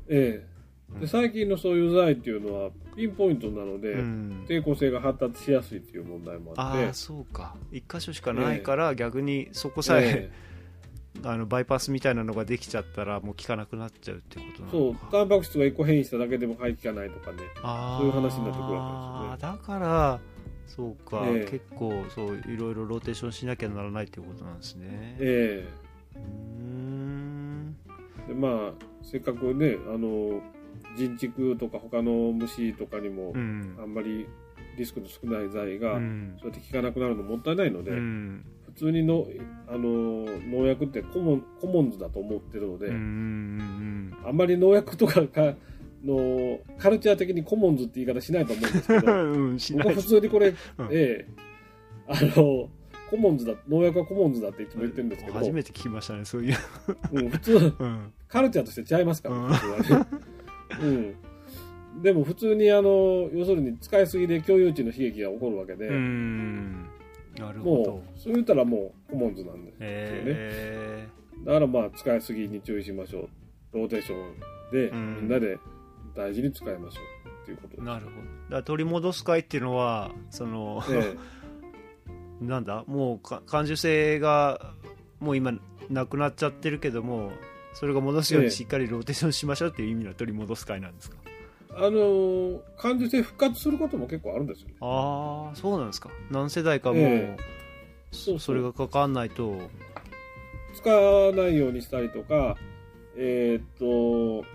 C: ええ。
B: うん。
C: で最近のそういう材っていうのはピンポイントなので、
B: うん、
C: 抵抗性が発達しやすいっていう問題もあって。
B: ああそうか。一箇所しかないから逆にそこさえ、
C: え
B: あのバイパスみたいなのができちゃったらもう効かなくなっちゃうってことな
C: そう。
B: のか
C: タンパク質が1個変異しただけでも肺効かないとかね。そういう話になってくるわけです
B: だからそうか、
C: ええ。
B: 結構そういろいろローテーションしなきゃならないっていうことなんですね。
C: え
B: うーん。
C: えでまあせっかくねあの人畜とか他の虫とかにも
B: うん。
C: あんまりリスクの少ない材が、
B: うん。
C: そうやって効かなくなるのもったいないので、
B: うん。
C: 普通にのあの農薬ってコモンコモンズだと思ってるので、
B: うんうん。
C: あんまり農薬とかがのカルチャー的にコモンズって言い方しないと思うんですけ
B: う
C: ど
B: ん うんしない。
C: 僕は普通にこれ、
B: うん。
C: ええあのコモンズだ農薬はコモンズだっていつも言ってるんですけど、
B: 初めて聞きましたねそういう、
C: うん、普通
B: うん。
C: カルチャーとして違いますから、
B: うん。
C: 普通はね、うん、でも普通にあの要するに使いすぎで共有値の悲劇が起こるわけで、
B: うん。なるほど。
C: もうそう言ったらもうコモンズなんですよね、
B: え。
C: だからまあ使いすぎに注意しましょう。ローテーションで
B: うん。
C: みんなで大事に使いましょうっていうこと。
B: なるほど。だ取り戻す会っていうのはその、
C: え
B: なんだもうか感受性がもう今なくなっちゃってるけどもそれが戻すよう
C: ええ。
B: にしっかりローテーションしましょうっていう意味の取り戻す会なんですか、
C: えあのー感受性復活することも結構あるんですよね。
B: ああそうなんですか。何世代かもう、
C: ええ。そう
B: それがかかんないと。
C: 使わないようにしたりとかえーっと、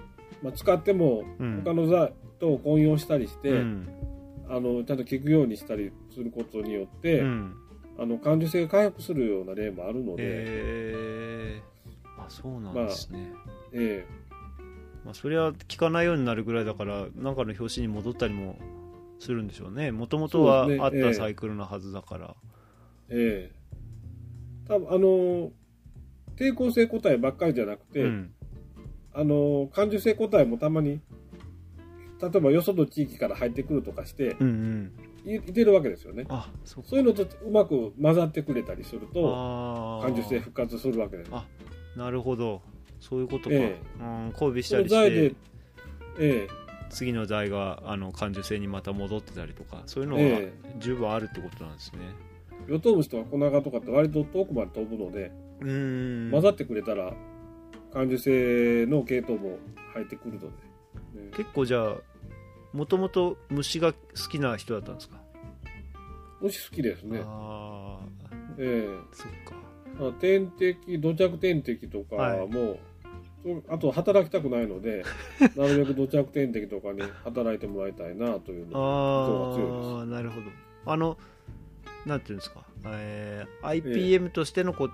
C: まあ、使っても
B: うん。
C: 他の材と混用したりして、
B: うん。
C: あのちゃんと効くようにしたりすることによって、
B: うん。
C: あの感受性が回復するような例もあるので、
B: えー、あそうなんですね、
C: え
B: まあ、それは聞かないようになるぐらいだから何かの表紙に戻ったりもするんでしょうね。もともとはあったサイクルのはずだから、
C: えええ。多分あの抵抗性個体ばっかりじゃなくて、
B: うん
C: あの感受性個体もたまに例えばよその地域から入ってくるとかして
B: うんうん。
C: いいてるわけですよね。
B: あそうか。
C: そういうのとうまく混ざってくれたりすると感受性復活するわけです。
B: あなるほど。そういうことか、
C: え
B: うん交尾し
C: そ
B: たりし
C: の材で
B: て、
C: ええ。
B: 次の代があの感受性にまた戻ってたりとかそういうのが
C: え
B: 十分あるってことなんですね、
C: ヨトウムシとかコナガとかって割と遠くまで飛ぶので、
B: うーん。
C: 混ざってくれたら感受性の系統も入ってくるので、ね。
B: 結構じゃあもともと虫が好きな人だったんですか、
C: 虫好きですね。
B: ああ
C: え
B: そっか。
C: 天敵土着天敵とか
B: はい。
C: も、そうあと働きたくないので なるべく土着天敵とかに働いてもらいたいなというのが強いです。
B: ああなるほど。あのなんていうんですか、えー IPM としてのこう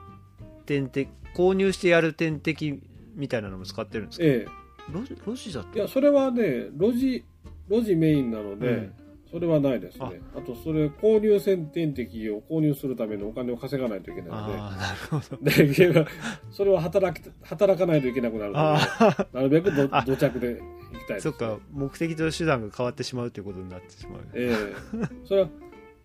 B: 点滴購入してやる点滴みたいなのも使ってるんですか、
C: え
B: ロジロジだった
C: え、いやそれはね路地路地メインなので、
B: うん
C: それはないですね。あ。とそれ購入線天敵を購入するためのお金を稼がないといけないので。
B: ああなるほど。
C: それは働き働かないといけなくなるの
B: あ
C: でなるべくど
B: あ。
C: 土着で行きたいです、
B: そっか目的と手段が変わってしまうということになってしまう、
C: ええ。それは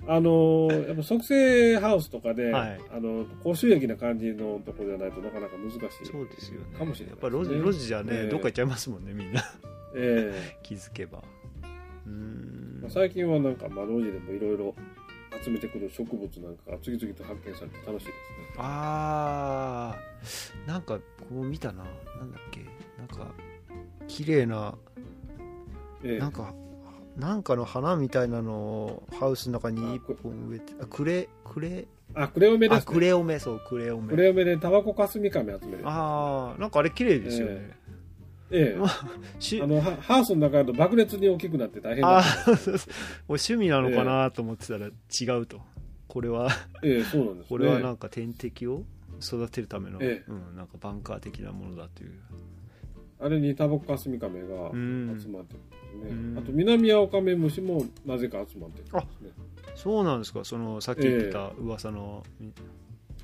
C: あのーやっぱ促成ハウスとかで、
B: はい。
C: あの高収益な感じのところじゃないとなかなか難しい
B: そうですよね。
C: かもしれない
B: やっぱロジロジじゃね、
C: ええ。
B: どっか行っちゃいますもんねみんな。
C: え
B: 気づけば。うーん。
C: えまあ最近はなんか、まあ、路地でもいろいろ集めてくる植物なんかが次々と発見されて楽しいですね。
B: あー。なんかこう見たな。なんだっけ。なんか綺麗な
C: ええ。
B: なんかなんかの花みたいなのをハウスの中に一本植えてあクレクレ？
C: あクレオメで
B: あ
C: すね。
B: クレオメそうクレオメ。
C: クレオメでタバコカスミカメ集める。
B: ああなんかあれ綺麗ですよね、
C: ええ。
B: ま し
C: あのハハウスの中だと爆裂に大きくなって大変だ
B: あ趣味なのかなと思ってたら違うと。これは
C: ええそうなんですね。
B: これはなんか天敵を育てるための、
C: ええ。
B: うん、なんかバンカー的なものだという
C: あれにタバコカスミカメが
B: うん。
C: 集まってるんですね、
B: うん。
C: あと南青カメムシもなぜか集まってるんですね。
B: そうなんですか。そのさっき言ってた噂の、う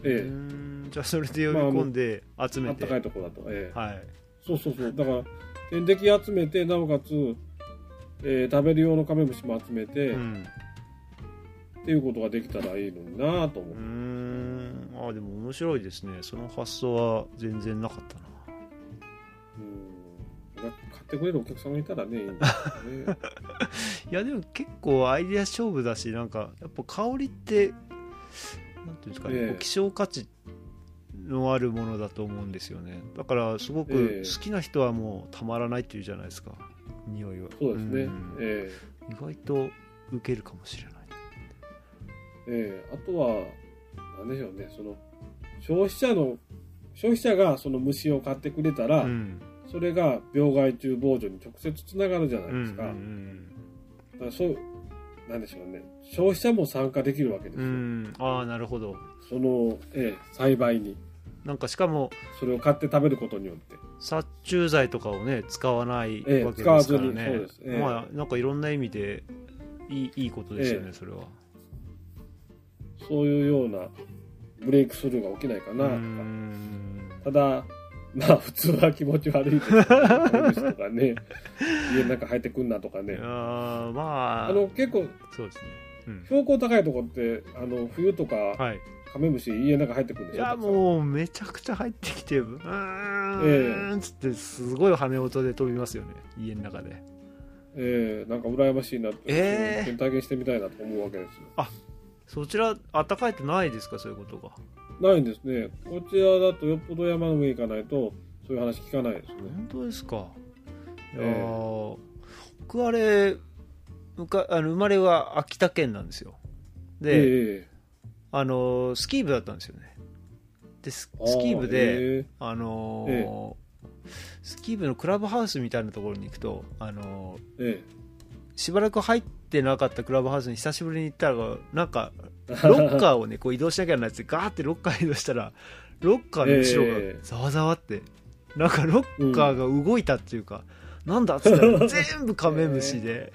C: え。
B: ーん。じゃあそれで呼び込んで集
C: えあ
B: め、
C: ってたかいところだと。ええ。
B: はい。
C: そうそうそう。だから天敵集めてなおかつ、えー食べる用のカメムシも集めて、っ
B: うん。
C: ていうことができたらいいのになぁと思って、
B: ん。あでも面白いですね。その発想は全然なかったな
C: 買ってくれるお客さんがいたらねいいんですけどね。
B: いやでも結構アイデア勝負だしなんかやっぱ香りってなんていうんですかね、希少価値のあるものだと思うんですよね。だからすごく
C: ええ。
B: 好きな人はもうたまらないっていうじゃないですか匂いは。
C: そうですね、
B: ん。
C: え
B: 意外と受けるかもしれない。
C: ええ。えあとは何でしょうねその消費者の消費者がその虫を買ってくれたら、
B: うん
C: それが病害虫防除に直接つながるじゃないですか,、
B: うんうん
C: だからそうなんでしょうね。消費者も参加できるわけですよ、
B: うん。うんああなるほど。
C: その、ええ栽培に。
B: なんかしかも
C: それを買って食べることによって。
B: 殺虫剤とかをね使わない
C: ええ
B: わけですから
C: 使わずに
B: ね、
C: そうです。ええ。
B: まあなんかいろんな意味でいいいいことですよね、
C: ええ。
B: それは。
C: そういうようなブレイクスルーが起きないかなとか。ただまあ普通は気持ち悪いですとかね。家の中入ってくんなとかね。
B: いやーまあ。
C: あの結構
B: そうですね、うん。
C: 標高高いとこってあの冬とか
B: はい、
C: カメムシ家の中入ってくるんで
B: いや
C: すよたくさん。
B: もうめちゃくちゃ入ってきてうー
C: え
B: んつってすごい羽音で飛びますよね。家の中で。
C: ええなんか羨ましいなって、
B: ええ。
C: 体験してみたいなと思うわけですよ。
B: そちら暖かいってないですかそういうことが
C: ないんですね。こちらだとよっぽど山の上行かないとそういう話聞かないですね。
B: 本当ですか？いや
C: ええ
B: ー僕あれむかあの生まれは秋田県なんですよ。で、
C: ええ
B: あのスキー部だったんですよね。でスキー部で
C: え
B: あのスキー部のクラブハウスみたいなところに行くと、あのー
C: ええ。
B: しばらく入ってなかったクラブハウスに久しぶりに行ったらなんか ロッカーをねこう移動しなきゃならないってガーってロッカー移動したらロッカーの後ろ
C: ええ。
B: がざわざわって、なんかロッカーが動いたっていうか、なんだっつったら 全部カメムシで、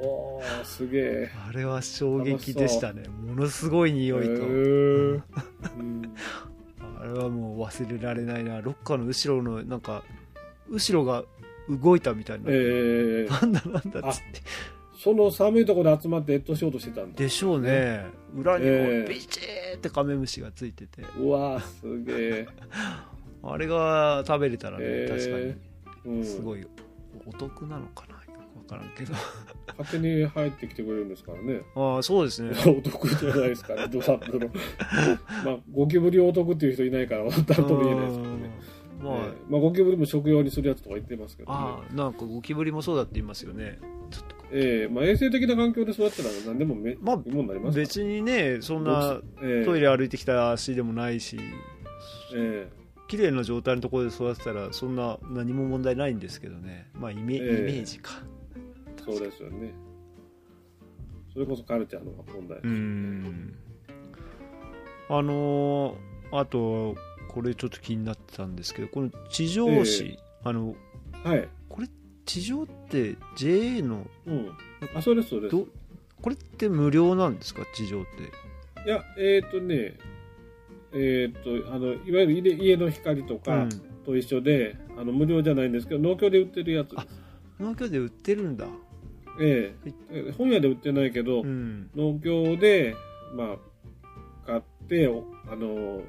C: おーすげえ。
B: あれは衝撃でしたね。ものすごい匂いと、
C: へえうん。
B: あれはもう忘れられないな。ロッカーの後ろのなんか後ろが動いたみたいな、
C: ええ。
B: なんだなんだっつって
C: その寒いところで集まって越冬しようとしてたんだ。
B: でしょうね。裏にこう
C: ええ。
B: ビチーってカメムシがついてて。
C: うわすげえ、
B: あれが食べれたらね、
C: え
B: 確かに。
C: うん、
B: すごい。お得なのかな？よからんけど。
C: 勝手に入ってきてくれるんですからね。
B: ああそうですね。
C: お得じゃないですかね、ドサップの。まあ、ゴキブリお得っていう人いないから、なんとも言えないですけどね。
B: まあ、
C: ええまあ、ゴキブリも食用にするやつとか言ってますけどね。
B: ああなんかゴキブリもそうだって言いますよね。ちょっと
C: ええまあ、衛生的な環境で育ったら何でもめ、
B: まあ
C: いいもんになります
B: 別にねそんな
C: ええ
B: トイレ歩いてきた足でもないし
C: え
B: 綺麗な状態のところで育てたらそんな何も問題ないんですけどね。まあイメ,、
C: ええ
B: イメージか。
C: えそうですよね。それこそカルチャーの問題。
B: うん。あのーあとこれちょっと気になってたんですけどこの地上紙、
C: え
B: あの
C: はい。
B: これ地上って JA の
C: うん。あ、そうです、そうです。
B: どこれって無料なんですか？地上って
C: いや、えっ、とね、えっ、と、あの、いわゆる家家の光とか
B: うん
C: と一緒で、あの無料じゃないんですけど、農協で売ってるやつ。
B: 農協で売ってるんだ
C: ええええ本屋で売ってないけど、
B: うん
C: 農協で、まあ、買って、おあの、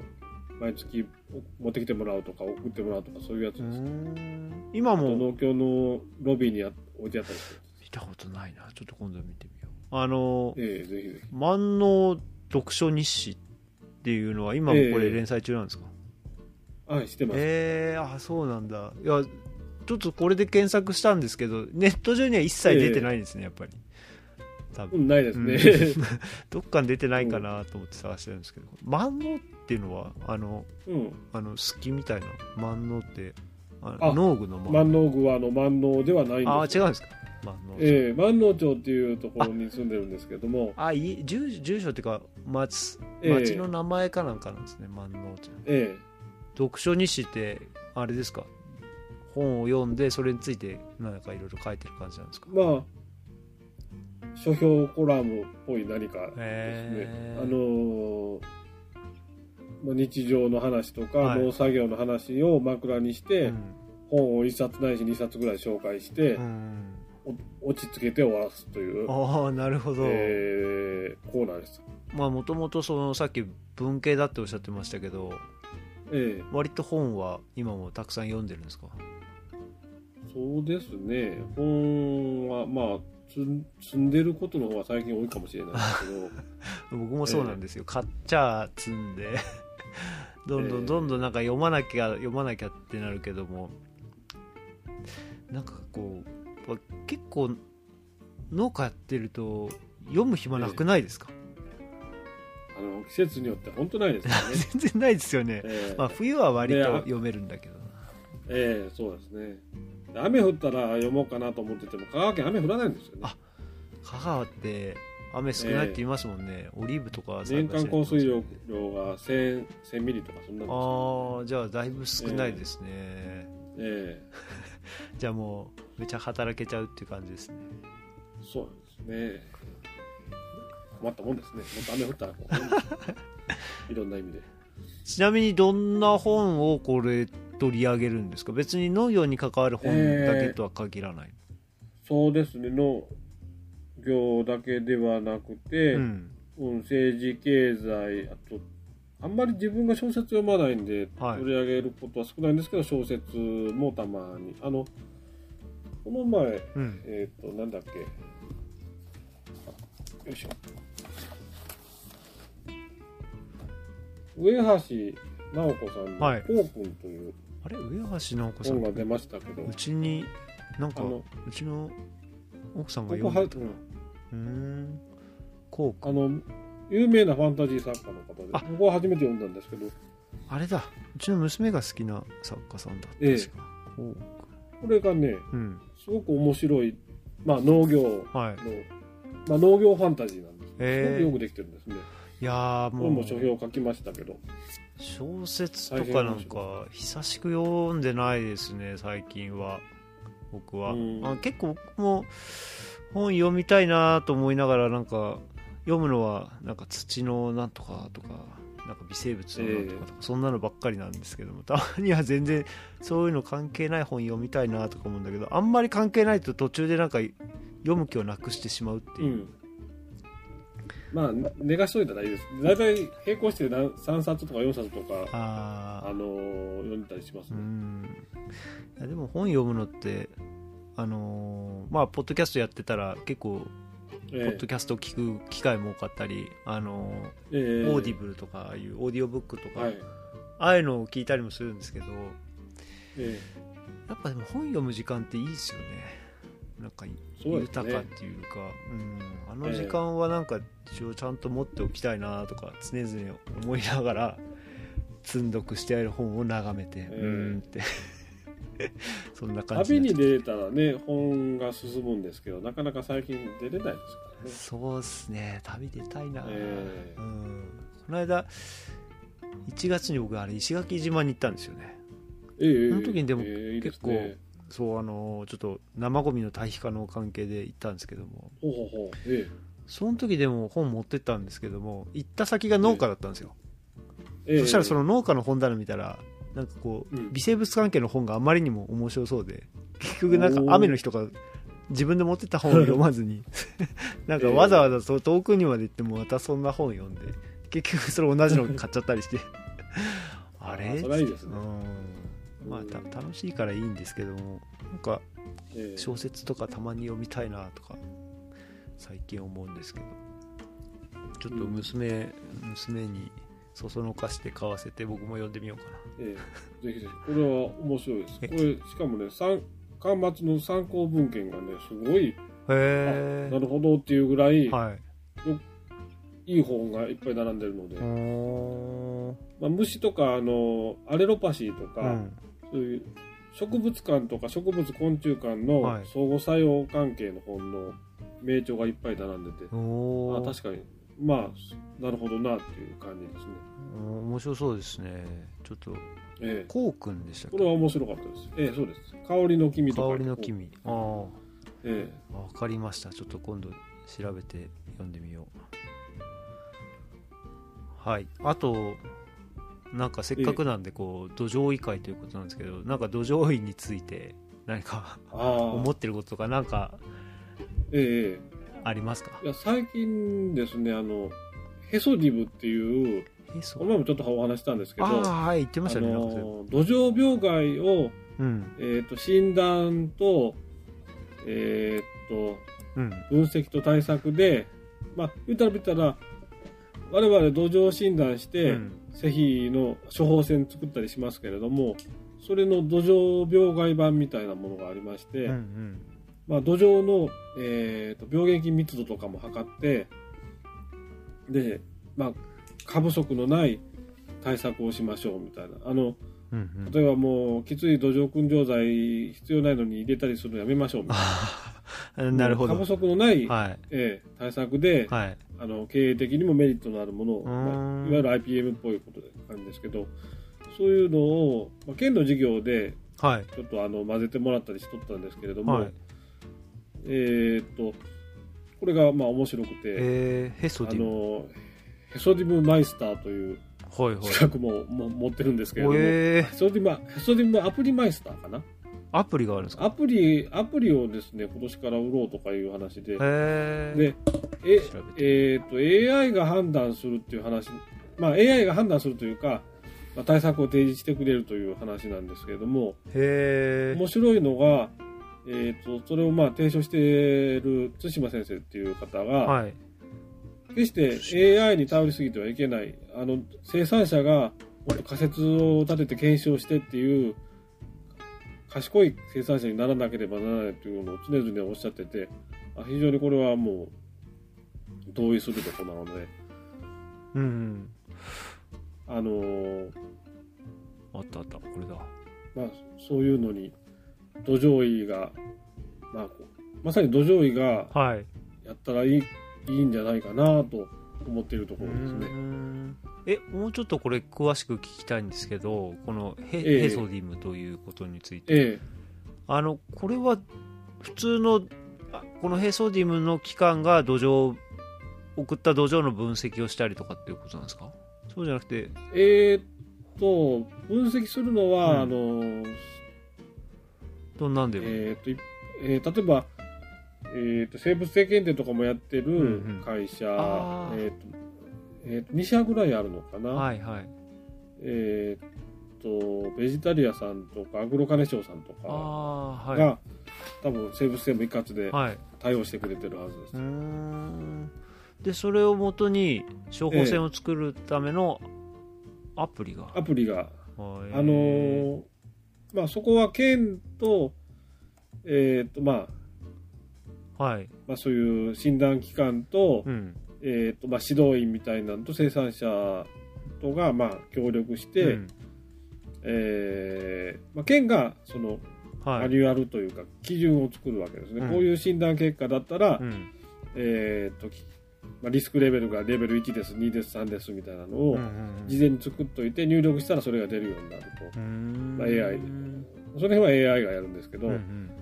C: 毎月お持ってきてもらうとか、送ってもらうとか、そういうやつ
B: う
C: です。
B: ん。今も？
C: 農協のロビーにあ置いてあったりす。る。
B: 見たことないな。ちょっと今度見てみよう。あの
C: ええぜひぜひ。
B: 万能読書日誌っていうのは今もこれ連載中なんですか、
C: はい、してます。
B: えー、あそうなんだ。いやちょっとこれで検索したんですけどネット上には一切出てないんですね、やっぱり多分。
C: うん、ないですね。
B: どっかに出てないかなと思って探してるんですけど。万能っていうのはあの
C: うん。
B: あの好きみたいな万能ってあ
C: あ
B: 農具の万
C: 万能具はあの万能ではないんですよ。
B: あ違うんですか？万能
C: ええ万能町っていうところに住んでるんですけども、
B: あい住住所っていうか町
C: ええ。
B: 町の名前かなんかなんですね、万能町。
C: え
B: 読書日誌ってあれですか？本を読んでそれについて何かいろいろ書いてる感じなんですか？
C: えまあ書評コラムっぽい何かですね、
B: へえ
C: あのーまあ、日常の話とか、
B: はい。
C: 農作業の話を枕にして、
B: うん。
C: 本を1冊ないし2冊ぐらい紹介して、
B: うん。
C: お落ち着けて終わらすという、
B: ああなるほど、
C: えーコーナーです。
B: まあもともとそのさっき文系だっておっしゃってましたけど
C: ええ。
B: 割と本は今もたくさん読んでるんですか？
C: そうですね。本はまあ積んでることの方が最近多いかもしれないですけど。
B: 僕もそうなんですよ、買っちゃ積んで。どんど
C: ええ。
B: んどんどんなんか読まなきゃ読まなきゃってなるけども。なんかこう結構農家やってると読む暇なくないですか、
C: あの季節によって本当ないですよね。
B: 全然ないですよね、
C: ええ。
B: まあ、冬は割と読めるんだけどな。
C: ええそうですね。雨降ったら読もうかなと思ってても香川県雨降らないんですよね
B: あ。香川って雨少ないって言いますもんね、オリーブとか
C: 年間降水
B: 量
C: が1000 1000ミリとかそんなんですよ。
B: ああじゃあだいぶ少ないですね、
C: え
B: じゃあもうめちゃ働けちゃうっていう感じですね
C: えそうですね。困ったもんですね。もっと雨降ったらこう いろんな意味で。
B: ちなみにどんな本をこれ取り上げるんですか？別に農業に関わる本だけとは限らない、
C: そうですね。農業だけではなくて、
B: うん。
C: うん、政治経済あとあんまり自分が小説読まないんで、
B: はい。
C: 取り上げることは少ないんですけど小説もたまに。あのこの前
B: うん。
C: えっ、となんだっけ。よいしょ。上橋直子さんの
B: はい「
C: こうくん」という
B: あれ上橋直子さん？
C: 本が出ましたけど、
B: うちになんか
C: あの
B: うちの奥さんが
C: ここは、
B: 読んでた。
C: うん。
B: うーんこうか。
C: あの有名なファンタジー作家の方で
B: あ。
C: ここは初めて読んだんですけど。
B: あれだ。うちの娘が好きな作家さんだ
C: ええ。
B: 確か。こう。
C: これがね
B: うん。
C: すごく面白い、まあ、農業の、
B: はい。
C: まあ、農業ファンタジーなんです、
B: へえ。
C: すごくよくできてるんですね。
B: いやー
C: これ
B: もう
C: も書評書きましたけど
B: 小説とかなんか久しく読んでないですね最近は。僕は、
C: うん。
B: あ結構僕も本読みたいなと思いながらなんか読むのはなんか土のなんとかとかなんか微生物のなんとかとか、そんなのばっかりなんですけども たまには全然そういうの関係ない本読みたいなとか思うんだけどあんまり関係ないと途中でなんか読む気をなくしてしまうっていう、
C: うんまあ寝かしといたらいいです。大体並行して何3冊とか4冊とか
B: ああ
C: あのー読んだりしますね、
B: うん。いやでも本読むのってあのーまあポッドキャストやってたら結構ポ
C: え。
B: ッドキャストを聞く機会も多かったり、あの
C: ええ。
B: ーオーディブルとかああいうオーディオブックとか、
C: はい。
B: ああいうのを聞いたりもするんですけど
C: え
B: やっぱでも本読む時間っていいですよねなんか豊かっていうかうん、あの時間はなんか一応ちゃんと持っておきたいなとか常々思いながら積んどくしてある本を眺めて、
C: え
B: うーんって。そんな
C: え
B: 感じ
C: 旅に出れたらね、本が進むんですけど、なかなか最近出れないですから
B: う
C: ね。
B: そうですね。旅出たいな、
C: ええ。
B: うん、この間1月に僕あれ石垣島に行ったんですよね。
C: ええ。
B: その時にでも
C: ええいいです
B: 結
C: ね
B: そうあのちょっと生ゴミの堆肥化の関係で行ったんですけども。
C: ほうほうほう。え
B: その時でも本持ってったんですけども行った先が農家だったんですよ、
C: ええ。え
B: そしたらその農家の本棚見たらなんかこう、
C: うん。
B: 微生物関係の本があまりにも面白そうで結局なんか雨の日とか自分で持ってった本を読まずに なんかわざわざそう遠くにまで行ってもまたそんな本読んで結局それ同じの買っちゃったりして。あれ
C: それはいいですね。
B: うんまあた楽しいからいいんですけどもなんか
C: ええ。
B: 小説とかたまに読みたいなとか最近思うんですけど。ちょっと娘、娘にそそのかして買わせて僕も読んでみようか
C: ええ。ぜひぜひ。これは面白いです。こ
B: え
C: れ、しかもね、参巻末の参考文献がね、すごい、
B: へ
C: なるほどっていうぐらい、
B: えはい。
C: いい本がいっぱい並んでるので、まあ、虫とかあのアレロパシーとか、
B: うん
C: そういう植物館とか植物昆虫館の
B: はい。
C: 相互作用関係の本の名著がいっぱい並んでて、
B: おー。
C: あ確かに。まあなるほどなっていう感じですね。
B: うん面白そうですね。ちょっと
C: ええ。
B: こうくんでしたっけ？
C: これは面白かったです。ええそうです。香りの君とか。
B: 香りの。君。あ
C: え
B: あわかりました。ちょっと今度調べて読んでみよう。はい。あとなんかせっかくなんでこう土壌医会ということなんですけどなんか土壌医について何か。思ってることとかなんか
C: ええ
B: ありますか？
C: いや最近ですねあのヘソディブっていうこの前もちょっとお話ししたんですけど。
B: はい言ってましたね
C: 土壌病害を、
B: うん。
C: えー、と診断と,、えー、と
B: うん。
C: 分析と対策で、まあ、言ったら言ったら我々土壌診断して、
B: うん。
C: 施肥の処方箋作ったりしますけれどもそれの土壌病害版みたいなものがありまして、
B: うんうん。
C: まあ、土壌の、えー、と病原菌密度とかも測ってで、まあ、過不足のない対策をしましょうみたいな。あの
B: うんうん。
C: 例えばもうきつい土壌燻蒸剤必要ないのに入れたりするのやめましょうみたい
B: あ なるほど。
C: 過不足のない、
B: はい。
C: ええ対策で、
B: はい。
C: あの経営的にもメリットのあるものを、まあ、いわゆる IPM っぽいことで感じですけどそういうのを、まあ、県の事業で
B: はい。
C: ちょっとあの混ぜてもらったりしとったんですけれども、
B: はい。
C: えーっとこれがまあ面白くて、
B: えー、ヘソ
C: あ
B: ディム
C: のヘソディムマイスターという
B: はいはい。
C: 資格も,、も持ってるんですけれども、
B: え
C: ヘソディムヘソディムアプリマイスターかな
B: ー、アプリがあるんですか？
C: アプリアプリをですね今年から売ろうとかいう話で、でええー、と AI が判断するっていう話、まあ、AI が判断するというか、まあ、対策を提示してくれるという話なんですけれども。
B: へえ
C: 面白いのが、えー、とそれをまあ提唱している対馬先生っていう方が、
B: はい。
C: 決して AI に頼りすぎてはいけない。あの生産者がもっと仮説を立てて検証してっていう賢い生産者にならなければならないというのを常々おっしゃっててあ非常にこれはもう同意するところなので、
B: うんうん。
C: あのー
B: あったあった。これだ。
C: まあ、そういうのに土壌医が、まあ、まさに土壌医が
B: はい。
C: やったらいいいいんじゃないかなと思っているところですね。
B: ん。えもうちょっとこれ詳しく聞きたいんですけどこのヘ,、
C: ええ。
B: ヘソディムということについて。
C: え
B: あのこれは普通のあこのヘソディムの機関が土壌送った土壌の分析をしたりとかっていうことなんですか？そうじゃなくて。
C: ええーっと分析するのは、
B: うん。
C: あの
B: どんなんでも、
C: えーっといえー例えば、えーっと生物性検定とかもやって
B: うん
C: る
B: うん。
C: 会社、
B: あー。
C: えーっとえーっと2社ぐらいあるのかな、
B: はいはい。
C: えーっとベジタリアさんとかアグロカネショウさんとかが、
B: はい。
C: 多分生物性も一括で
B: はい。
C: 対応してくれてるはずです、
B: うーん。でそれをもとに処方箋を作るためのアプリが、
C: アプリが。
B: はい
C: あのーまあそこは県とえっ、とまあ
B: はい。
C: まあ、そういう診断機関と,、
B: うん。
C: えーとまあ、指導員みたいなのと生産者とがまあ協力して、
B: うん。
C: えーまあ、県がその
B: はい。
C: マニュアルというか基準を作るわけですね、
B: うん。
C: こういう診断結果だったら、
B: うん。
C: えーときまあ、リスクレベルがレベル1です2です3ですみたいなのを事前に作っといて入力したらそれが出るようになると。
B: う、ん。
C: まあ AI
B: うん
C: その辺は AI がやるんですけど、
B: うんうん。す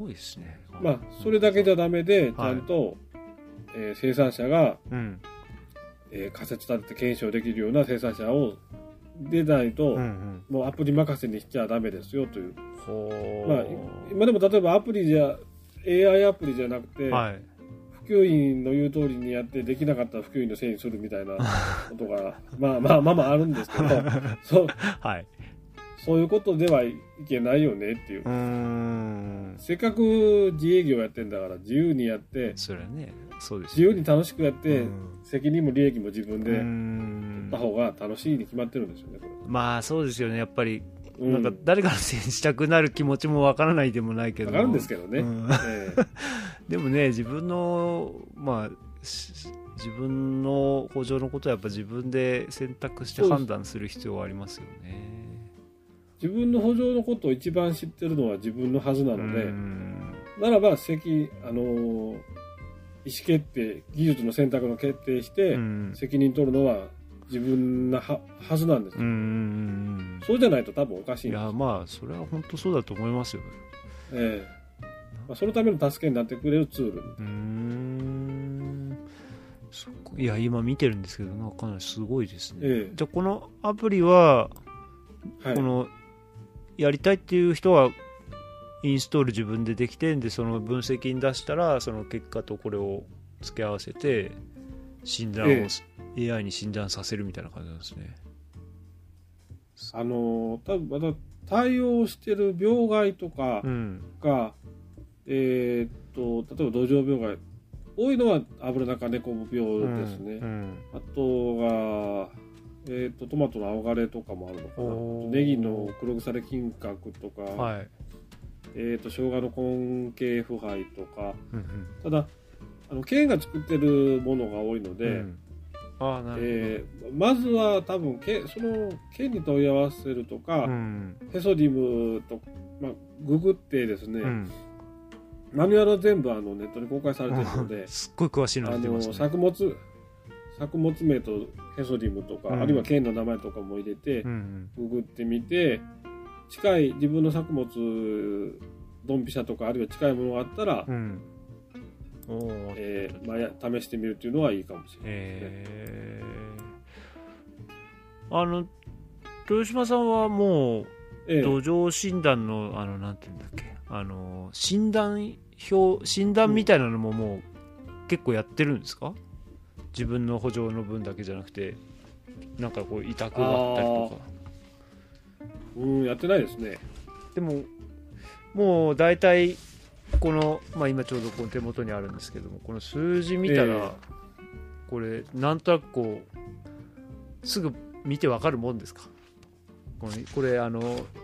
B: ごいですね。
C: まあ、それだけじゃダメでち
B: はい。
C: ゃんと、えー生産者が
B: うん。
C: えー仮説立てて検証できるような生産者を出ないと、
B: うんうん。
C: もうアプリ任せにしちゃダメですよという、
B: ほ
C: まあ、今でも例えばアプリじゃ AI アプリじゃなくて、
B: はい。
C: 普及員の言う通りにやってできなかったら普及員のせいにするみたいなことが まあまあまあまああるんですけど そう。
B: はい
C: そういうことではいけないよねっていう。
B: う
C: せっかく自営業やってんだから自由にやって
B: それはねそうです
C: 自由に楽しくやって、
B: うん。
C: 責任も利益も自分で取
B: ん。
C: った方が楽しいに決まってるんですよねこ
B: まあそうですよね。やっぱりなんか誰かのせいにしたくなる気持ちもわからないでもないけど。
C: わかるんですけどね、
B: うん。
C: ええ。
B: でもね自分のまあし自分の補助のことはやっぱ自分で選択して判断する必要はありますよね
C: 自分の補助のことを一番知ってるのは自分のはずなので、
B: うん。
C: ならば責あのー意思決定技術の選択の決定して、
B: うん。
C: 責任取るのは自分なははずなんです。よ、そうじゃないと多分おかし
B: うんい
C: い
B: やまあそれは本当そうだと思いますよ
C: ええ。まあ、そのための助けになってくれるツール。
B: うーん。いや今見てるんですけどなかなりすごいですね、
C: ええ。
B: じゃあこのアプリは
C: はい。
B: このやりたいっていう人はインストール自分でできてでその分析に出したらその結果とこれを付け合わせて診断を、
C: え
B: AI に診断させるみたいな感じなんですね。
C: あのー多分まだ対応してる病害とか
B: うん。
C: が、えーっと例えば土壌病害多いのはアブラナ科ネコ病ですね、
B: うん。
C: あとが、えー、とトマトの青枯れとかもあるのかな。ネギの黒腐れ金閣とか、
B: はい、
C: えー、と生姜の根茎腐敗とか。
B: うん
C: ただあの県が作ってるものが多いので、
B: うん。うんああなる
C: えーまずは多分けその県に問い合わせるとか、
B: うん。
C: ヘソディムと、まあ、ググってですね、
B: うん、
C: マニュアルは全部あのネットに公開されてるので
B: すっごい詳しいの出てますね。
C: 作物作物名とヘソディムとか、
B: うん。
C: あるいは県の名前とかも入れて、
B: うん
C: ググってみて近い自分の作物ドンピシャとかあるいは近いものがあったら、
B: うん、
C: えーまあや、試してみるっていうのはいいかもしれない。ですね。
B: えー。あの豊島さんはもう
C: ええ。
B: 土壌診断のあのなんていうんだっけ。あの診断表診断みたいなのももう結構やってるんですか？自分の補助の分だけじゃなくてなんかこう委託があったりとか。
C: うん、やってないですね。
B: でももう大体この、まあ、今ちょうどこの手元にあるんですけどもこの数字見たら、
C: ええ。
B: これなんとなくこうすぐ見てわかるもんですか？これこれあの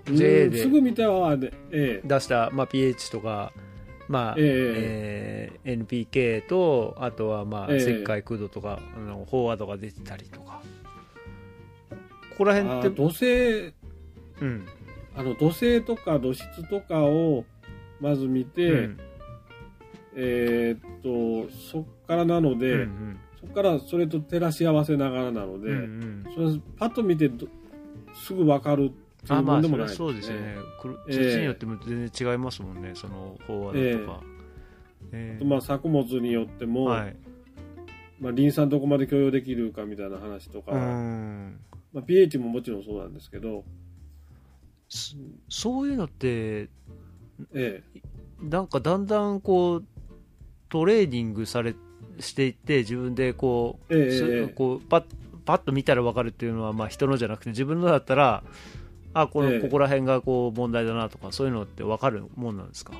C: うん
B: JA で
C: すぐ見たはね、え
B: 出した、まあ、pH とか、まあ
C: ええ。
B: えー NPK とあとはまあ
C: ええ。
B: 石灰空度とか、あの飽和度が出てたりとか。ここら
C: え
B: 辺って
C: あ土星。
B: うん。
C: あの土星とか土質とかをまず見て、
B: うん。
C: えーっとそっからなので、
B: うん
C: そっからそれと照らし合わせながらなので、
B: うんうん。
C: それパッと見てどすぐ分かる
B: あまあそれそうですよね。黒
C: ええ。
B: 土によっても全然違いますもんねその飽和度とか、ええ。
C: まあ、作物によっても、
B: はい。
C: まあ、リン酸どこまで許容できるかみたいな話とか、
B: うん。
C: まあ、pH ももちろんそうなんですけど、
B: そそういうのって
C: え
B: なんかだんだんこうトレーニングされしていって自分でこう,す、
C: ええええ
B: こうパッパッと見たら分かるっていうのはまあ人のじゃなくて自分のだったらあこの、
C: ええ。
B: ここら辺がこう問題だなとかそういうのって分かるもんなんですか？
C: え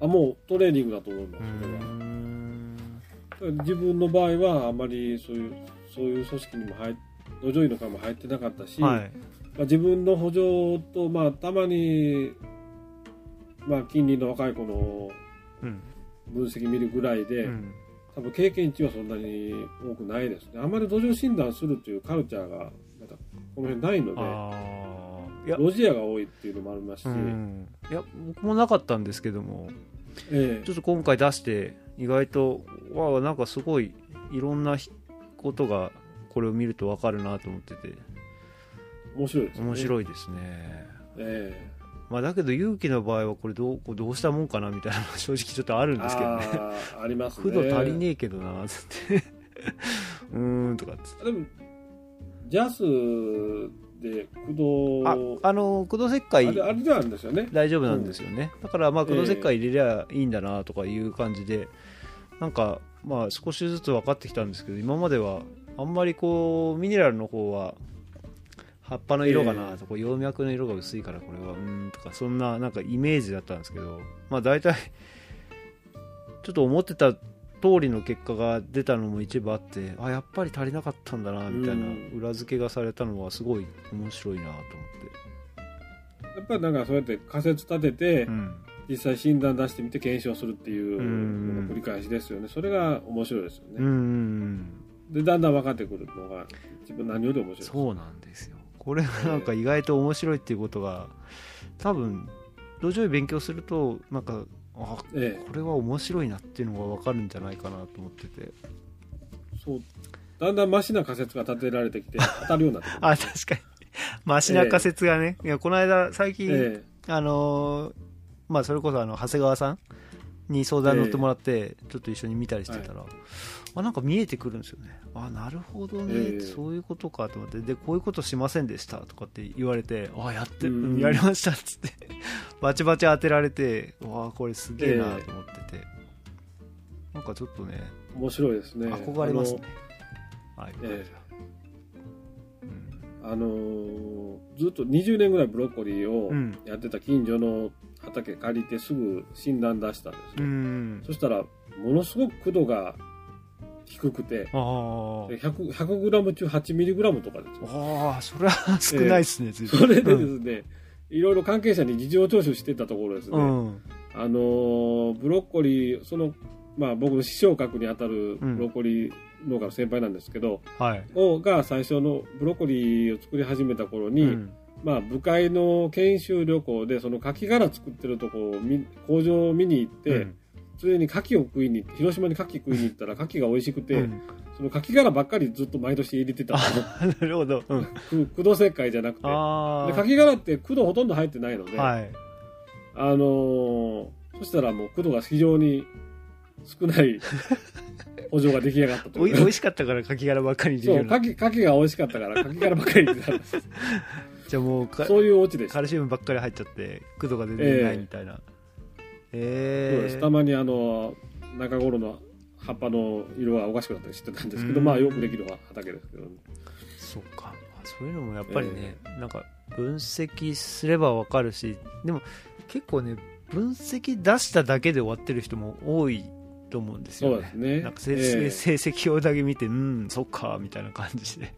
C: あもうトレーニングだと思います
B: う
C: それは。
B: ん。
C: 自分の場合はあまりそういうそういう組織にも入っ土壌医の会も入ってなかったし、
B: はい。
C: まあ、自分の補助と、まあ、たまに、まあ、近隣の若い子の
B: うん。
C: 分析見るぐらいで、
B: うん。
C: 多分経験値はそんなに多くないですね。あまり土壌診断するというカルチャーがこの辺ないので
B: いや
C: ロジアが多いっていうのもありますし、
B: うん。いや僕もなかったんですけども
C: え
B: ちょっと今回出して意外とわあなんかすごいいろんなひことがこれを見ると分かるなと思ってて。
C: え面白いですね。い、
B: 面白いですね、
C: え
B: まあ、だけど勇気の場合はこれどうどうしたもんかなみたいなのが 正直ちょっとある
C: え
B: んですけどね。
C: ありますね。
B: 駆度足りねえけどなつって。うーんとかっつって。
C: でもジャスで駆
B: あ
C: 動
B: あの駆動石
C: あ
B: 灰
C: れあれではあるんですよね。
B: 大丈夫なんですよね、だからまあ駆動石灰入れりゃいいんだなとかいう感じで、なんかまあ少しずつ分かってきたんですけど今まではあんまりこうミネラルの方は葉っぱの色がなとか葉脈の色が薄いからこれはうーんとかそんななんかイメージだったんですけどまあ大体ちょっと思ってた通りの結果が出たのも一部あってあやっぱり足りなかったんだなみたいな
C: うん
B: 裏付けがされたのはすごい面白いなと思って、
C: やっぱりなんかそうやって仮説立てて、
B: うん、
C: 実際診断出してみて検証するっていう繰り返しですよね。それが面白いですよね、
B: うんうんうん。
C: でだんだん分かってくるのが自分何より面白いです。
B: そうなんですよ。これがなんか意外と面白いっていうことが多分土壌医勉強するとなんかあ
C: ええ。
B: これは面白いなっていうのが分かるんじゃないかなと思ってて。
C: そう。だんだんマシな仮説が立てられてきて 当たるようになってくる。
B: あ確かに。マシな仮説がね、いやこの間最近、
C: え
B: あのーまあそれこそあの長谷川さんに相談乗ってもらって、ちょっと一緒に見たりしてたら、あなんか見えてくるんですよね。あなるほどね、
C: ええ。
B: そういうことかと思って。でこういうことしませんでしたとかって言われてあやって、やりましたっつって。バチバチ当てられてわあこれすげえなと思ってて、なんかちょっとね
C: え面白いですね。
B: 憧れますね。はい、
C: え
B: うん。
C: あのーずっと20年ぐらいブロッコリーを
B: うん。
C: やってた近所の畑借りてすぐ診断出したんです
B: う
C: よ、
B: ん。
C: そしたらものすごく駆度が低くて。
B: あー。
C: で 100, 100グラム中8ミリグラムとかですよ。
B: あーそれは少ないですね、随分。
C: それでですね、いろいろ関係者に事情聴取してたところですね、
B: うん。
C: あのーブロッコリー、その、まあ僕の師匠格に当たる
B: うん。
C: ブロッコリー農家の先輩なんですけど、
B: はい、
C: をが最初のブロッコリーを作り始めた頃に、
B: うん。
C: まあ部会の研修旅行でその牡蠣殻作ってるとこを見工場を見に行って、
B: うん
C: ついに牡蠣を食いに広島に牡蠣食いに行ったら牡蠣が美味しくて、
B: うん。
C: その牡蠣殻ばっかりずっと毎年入れてた
B: なるほど、うん、
C: く駆動石灰じゃなくて。で
B: あ
C: 牡蠣殻って駆動ほとんど入ってないので、
B: あはい。
C: あのーそしたらもう駆動が非常に少ない 補助が出来上がったと
B: おい美味しかったからカキ殻ばっかり入れ
C: そう、牡蠣、牡蠣が美味しかったから、牡蠣殻ばっかり入れてたんです。
B: じゃあもうか
C: そういうオチでした。
B: カルシウムばっかり入っちゃって駆動が全然ないみたいな
C: です。たまにあの、中頃の葉っぱの色がおかしくなったりしてたんですけど、
B: うん。
C: まあよくできる畑ですけど、ね、
B: そっか。そういうのもやっぱりね、なんか分析すればわかるしでも結構ね分析出しただけで終わってる人も多いと思うんですよね。
C: そうですね。
B: なんか成,、
C: ええ。
B: 成績表だけ見てうんそっかみたいな感じで、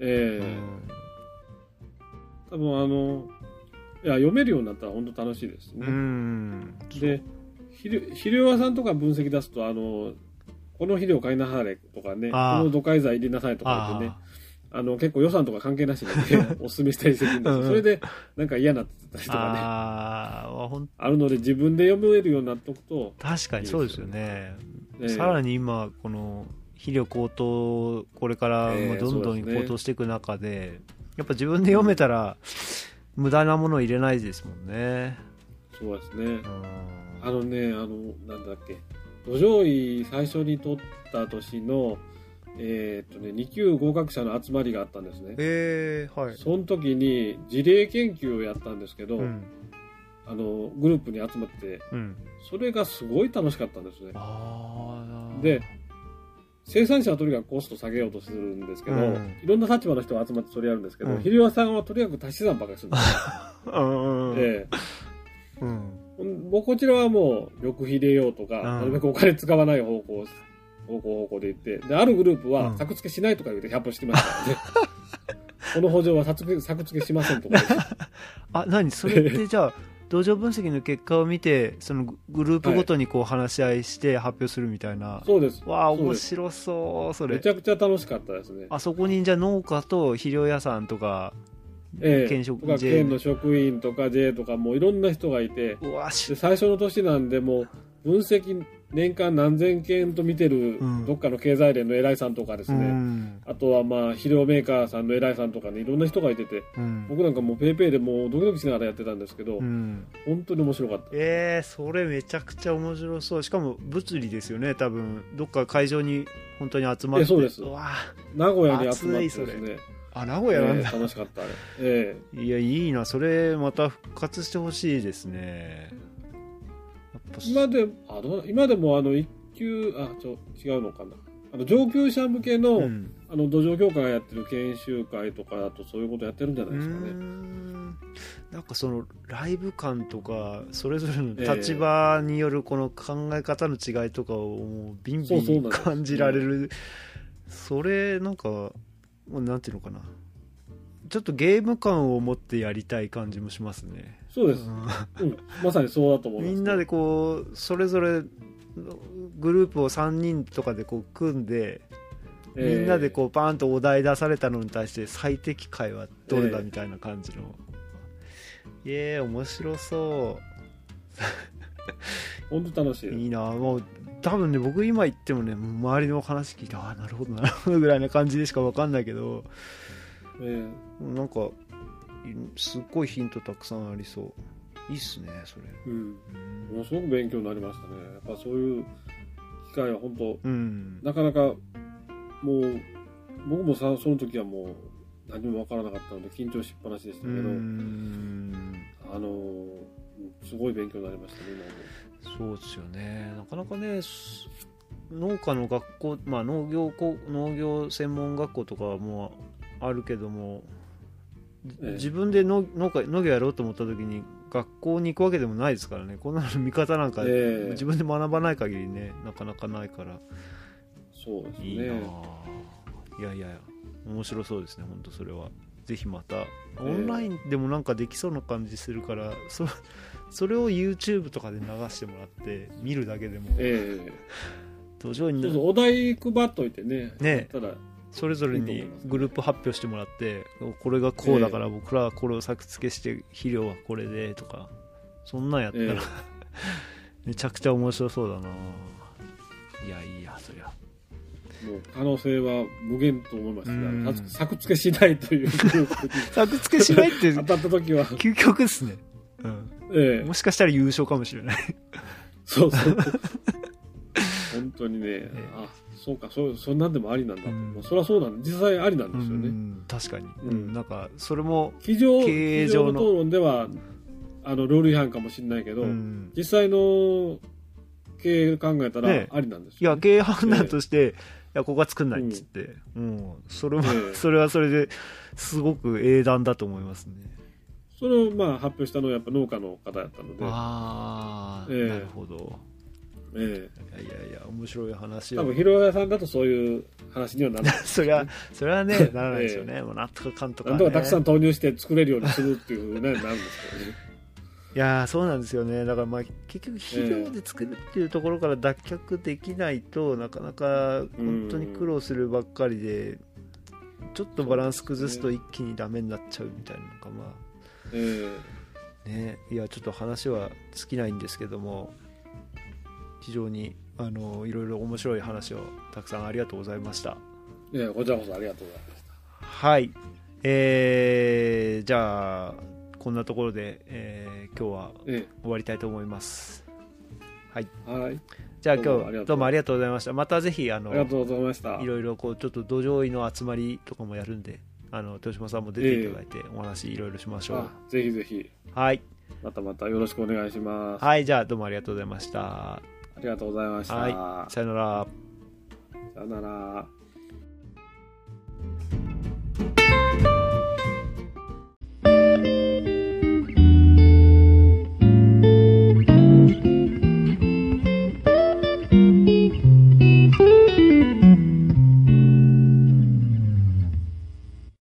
C: ええ。多分あの、いや、読めるようになったら本当楽しいです。ね。
B: うん。うん
C: で肥料屋さんとか分析出すとあのこの肥料買いなされとかねこの土海剤入れなさいとか言ってねあの結構予算とか関係なしに、ね、お勧めしたりするんです
B: うん
C: それでなんか嫌なってたりとかね。
B: ああ
C: るので自分で読めるようになっておくと、
B: 確かにそうですよね。
C: ええ。
B: さらに今この肥料高騰これからどんど
C: んですね。
B: 高騰していく中で,、やっぱ自分で読めたら無駄なものを入れないですもんね、
C: そうですね。
B: うん。
C: あのねあのなんだっけ。土壌医最初に取った年のえーっとね2級合格者の集まりがあったんですね。
B: えー、はい、
C: その時に事例研究をやったんですけど、
B: うん。
C: あのグループに集まって
B: うん、
C: それがすごい楽しかったんですね。で生産者はとにかくコスト下げようとするんですけど、
B: うん。
C: いろんな立場の人が集まってそれやるんですけど、
B: うん。
C: 肥料屋さんはとにかく足し算ばかりするんですよ、
B: うん。うん。
C: こちらはもう、緑費入れようとか、
B: うん。
C: なるべくお金使わない方向、方向方向で言って、で、あるグループは
B: うん。
C: 作付けしないとか言って100歩してましたからね。この補助は作付け作付けしませんとか。
B: あ何？それってじゃあ土壌分析の結果を見てそのググループごとにこう話し合いして発表するみたいな、
C: そうです。
B: わあ面白そうそれ。
C: めちゃくちゃ楽しかったですね。
B: あそこにじゃあ農家と肥料屋さんとか
C: ええ。
B: 県職
C: と県の職員とか J とかもういろんな人がいて、
B: うわし
C: で最初の年なんでもう分析年間何千件と見てる
B: うん。
C: どっかの経済連の偉いさんとかです
B: う
C: ね、
B: ん。
C: あとはまあ肥料メーカーさんの偉いさんとかねいろんな人がいてて。
B: うん。
C: 僕なんかもうペイペイでもうドキドキしながらやってたんですけど、
B: うん。
C: 本当に面白かった。
B: えー、それめちゃくちゃ面白そう。しかも物理ですよね多分。どっか会場に本当に集まって。
C: えそうです。
B: わ
C: 名古屋に集まってですね、
B: あ名古屋なんだ、
C: ええ楽しかったあれ、え。
B: いやいいな。それまた復活してほしいですね
C: 今であどう今でもあの一級あちょ違うのかな。あの上級者向けの,、
B: うん。
C: あの土壌協会がやってる研修会とかだとそういうことやってるんじゃないうですか
B: ー
C: ね
B: ん。なんかそのライブ感とかそれぞれの
C: ええ。
B: 立場によるこの考え方の違いとかをもうビンビン感じられる。それなんかなんていうのかな。ちょっとゲーム感を持ってやりたい感じもしますね、
C: そうです、
B: うん。
C: うん、まさにそうだと思います、
B: みんなでこうそれぞれグループを3人とかでこう組んでみんなでこうバーンとお題出されたのに対して最適解はどれだ
C: ええ
B: みたいな感じの、いえ面白そ
C: 本当楽しい。
B: いいな。もう多分ね僕今言ってもね周りの話聞いてああなるほどなるほどぐらいな感じでしか分かんないけど。
C: え
B: なんかいすっごいヒントたくさんありそう。いいっすねそれ。
C: えうん。ものすごく勉強になりましたね。やっぱそういう機会は本当
B: うん。
C: なかなかもう僕もさその時はもう何もわからなかったので緊張しっぱなしでした
B: う
C: けど、
B: ん。
C: あのーすごい勉強になりましたね今も。
B: そうですよね。なかなかねす農家の学校、まあ、農業こ農業専門学校とかはもうあるけども、
C: ええ
B: 自分で農農家農業やろうと思った時に学校に行くわけでもないですからね。こんなの見方なんか、
C: ええ。
B: 自分で学ばない限りねなかなかないから。
C: そうですね。
B: いいなあ。いやいやいや面白そうですね本当それは。ぜひまたオンラインでもなんかできそうな感じするから、そそれを YouTube とかで流してもらって見るだけでも。
C: ええ。
B: 土壌に
C: お題配っといてね。
B: ね。
C: ただ
B: それぞれにグループ発表してもらってこれがこうだから僕らはこれを作付けして肥料はこれでとかそんなんやったら、
C: え
B: めちゃくちゃ面白そうだな。いやいいやそりゃ。
C: もう可能性は無限と思います作作付けしないという。
B: 作付けしないって
C: 当たった時は、
B: 究極ですね、うん、
C: ええ。
B: もしかしたら優勝かもしれない。
C: そうそう本当にね、
B: え
C: あそうかそうそんなんでもありなんだと、
B: うん。
C: まあそれはそうなん実際ありなんですよね、
B: うん確かに、
C: うん。
B: うんなんかそれも、
C: 机上
B: 経営
C: 机上
B: 上の
C: の討論ではあのルール違反かもしれないけど、
B: うん。
C: 実際の経営考えた
B: ね
C: らありなんです
B: いや
C: よ、ね
B: 経営判断として、いやここは作んないっつって、もうそれも、
C: ええ。
B: それはそれですごく英断だと思いますね。
C: それをまあ発表したのはやっぱ農家の方やったので、
B: ああ、
C: ええ。
B: なるほど
C: え
B: いやいやいや面白い話
C: 多分広屋さんだとそういう話にはならない。
B: そりゃそれはねならないですよね、もうなんとかかんとか、ね、
C: なんとかたくさん投入して作れるようにするっていうふうになるんですけどね。
B: いやーそうなんですよね。だからまあ結局肥料で作るっていうところから脱却できないと、なかなか本当に苦労するばっかりで、ちょっとバランス崩すと一気にダメになっちゃうみたいなのがま
C: え
B: あね。いやちょっと話は尽きないんですけども非常にあのいろいろ面白い話をたくさんありがとうございました。
C: えいやこちらこそありがとうございました。
B: はい。えー、じゃあこんなところで、えー今日は
C: え
B: 終わりたいと思います。
C: えはい。
B: じゃあ今日どうもありがとうございました。またぜひあの
C: ありがとうございました。
B: いろいろこうちょっと土壌医の集まりとかもやるんであの豊島さんも出ていただいてお話いろいろしましょう、
C: あぜひぜひ。
B: はい。
C: またまたよろしくお願いします。
B: はい。じゃあどうもありがとうございました
C: ありがとうございました、
B: はいさよなら。
C: さよなら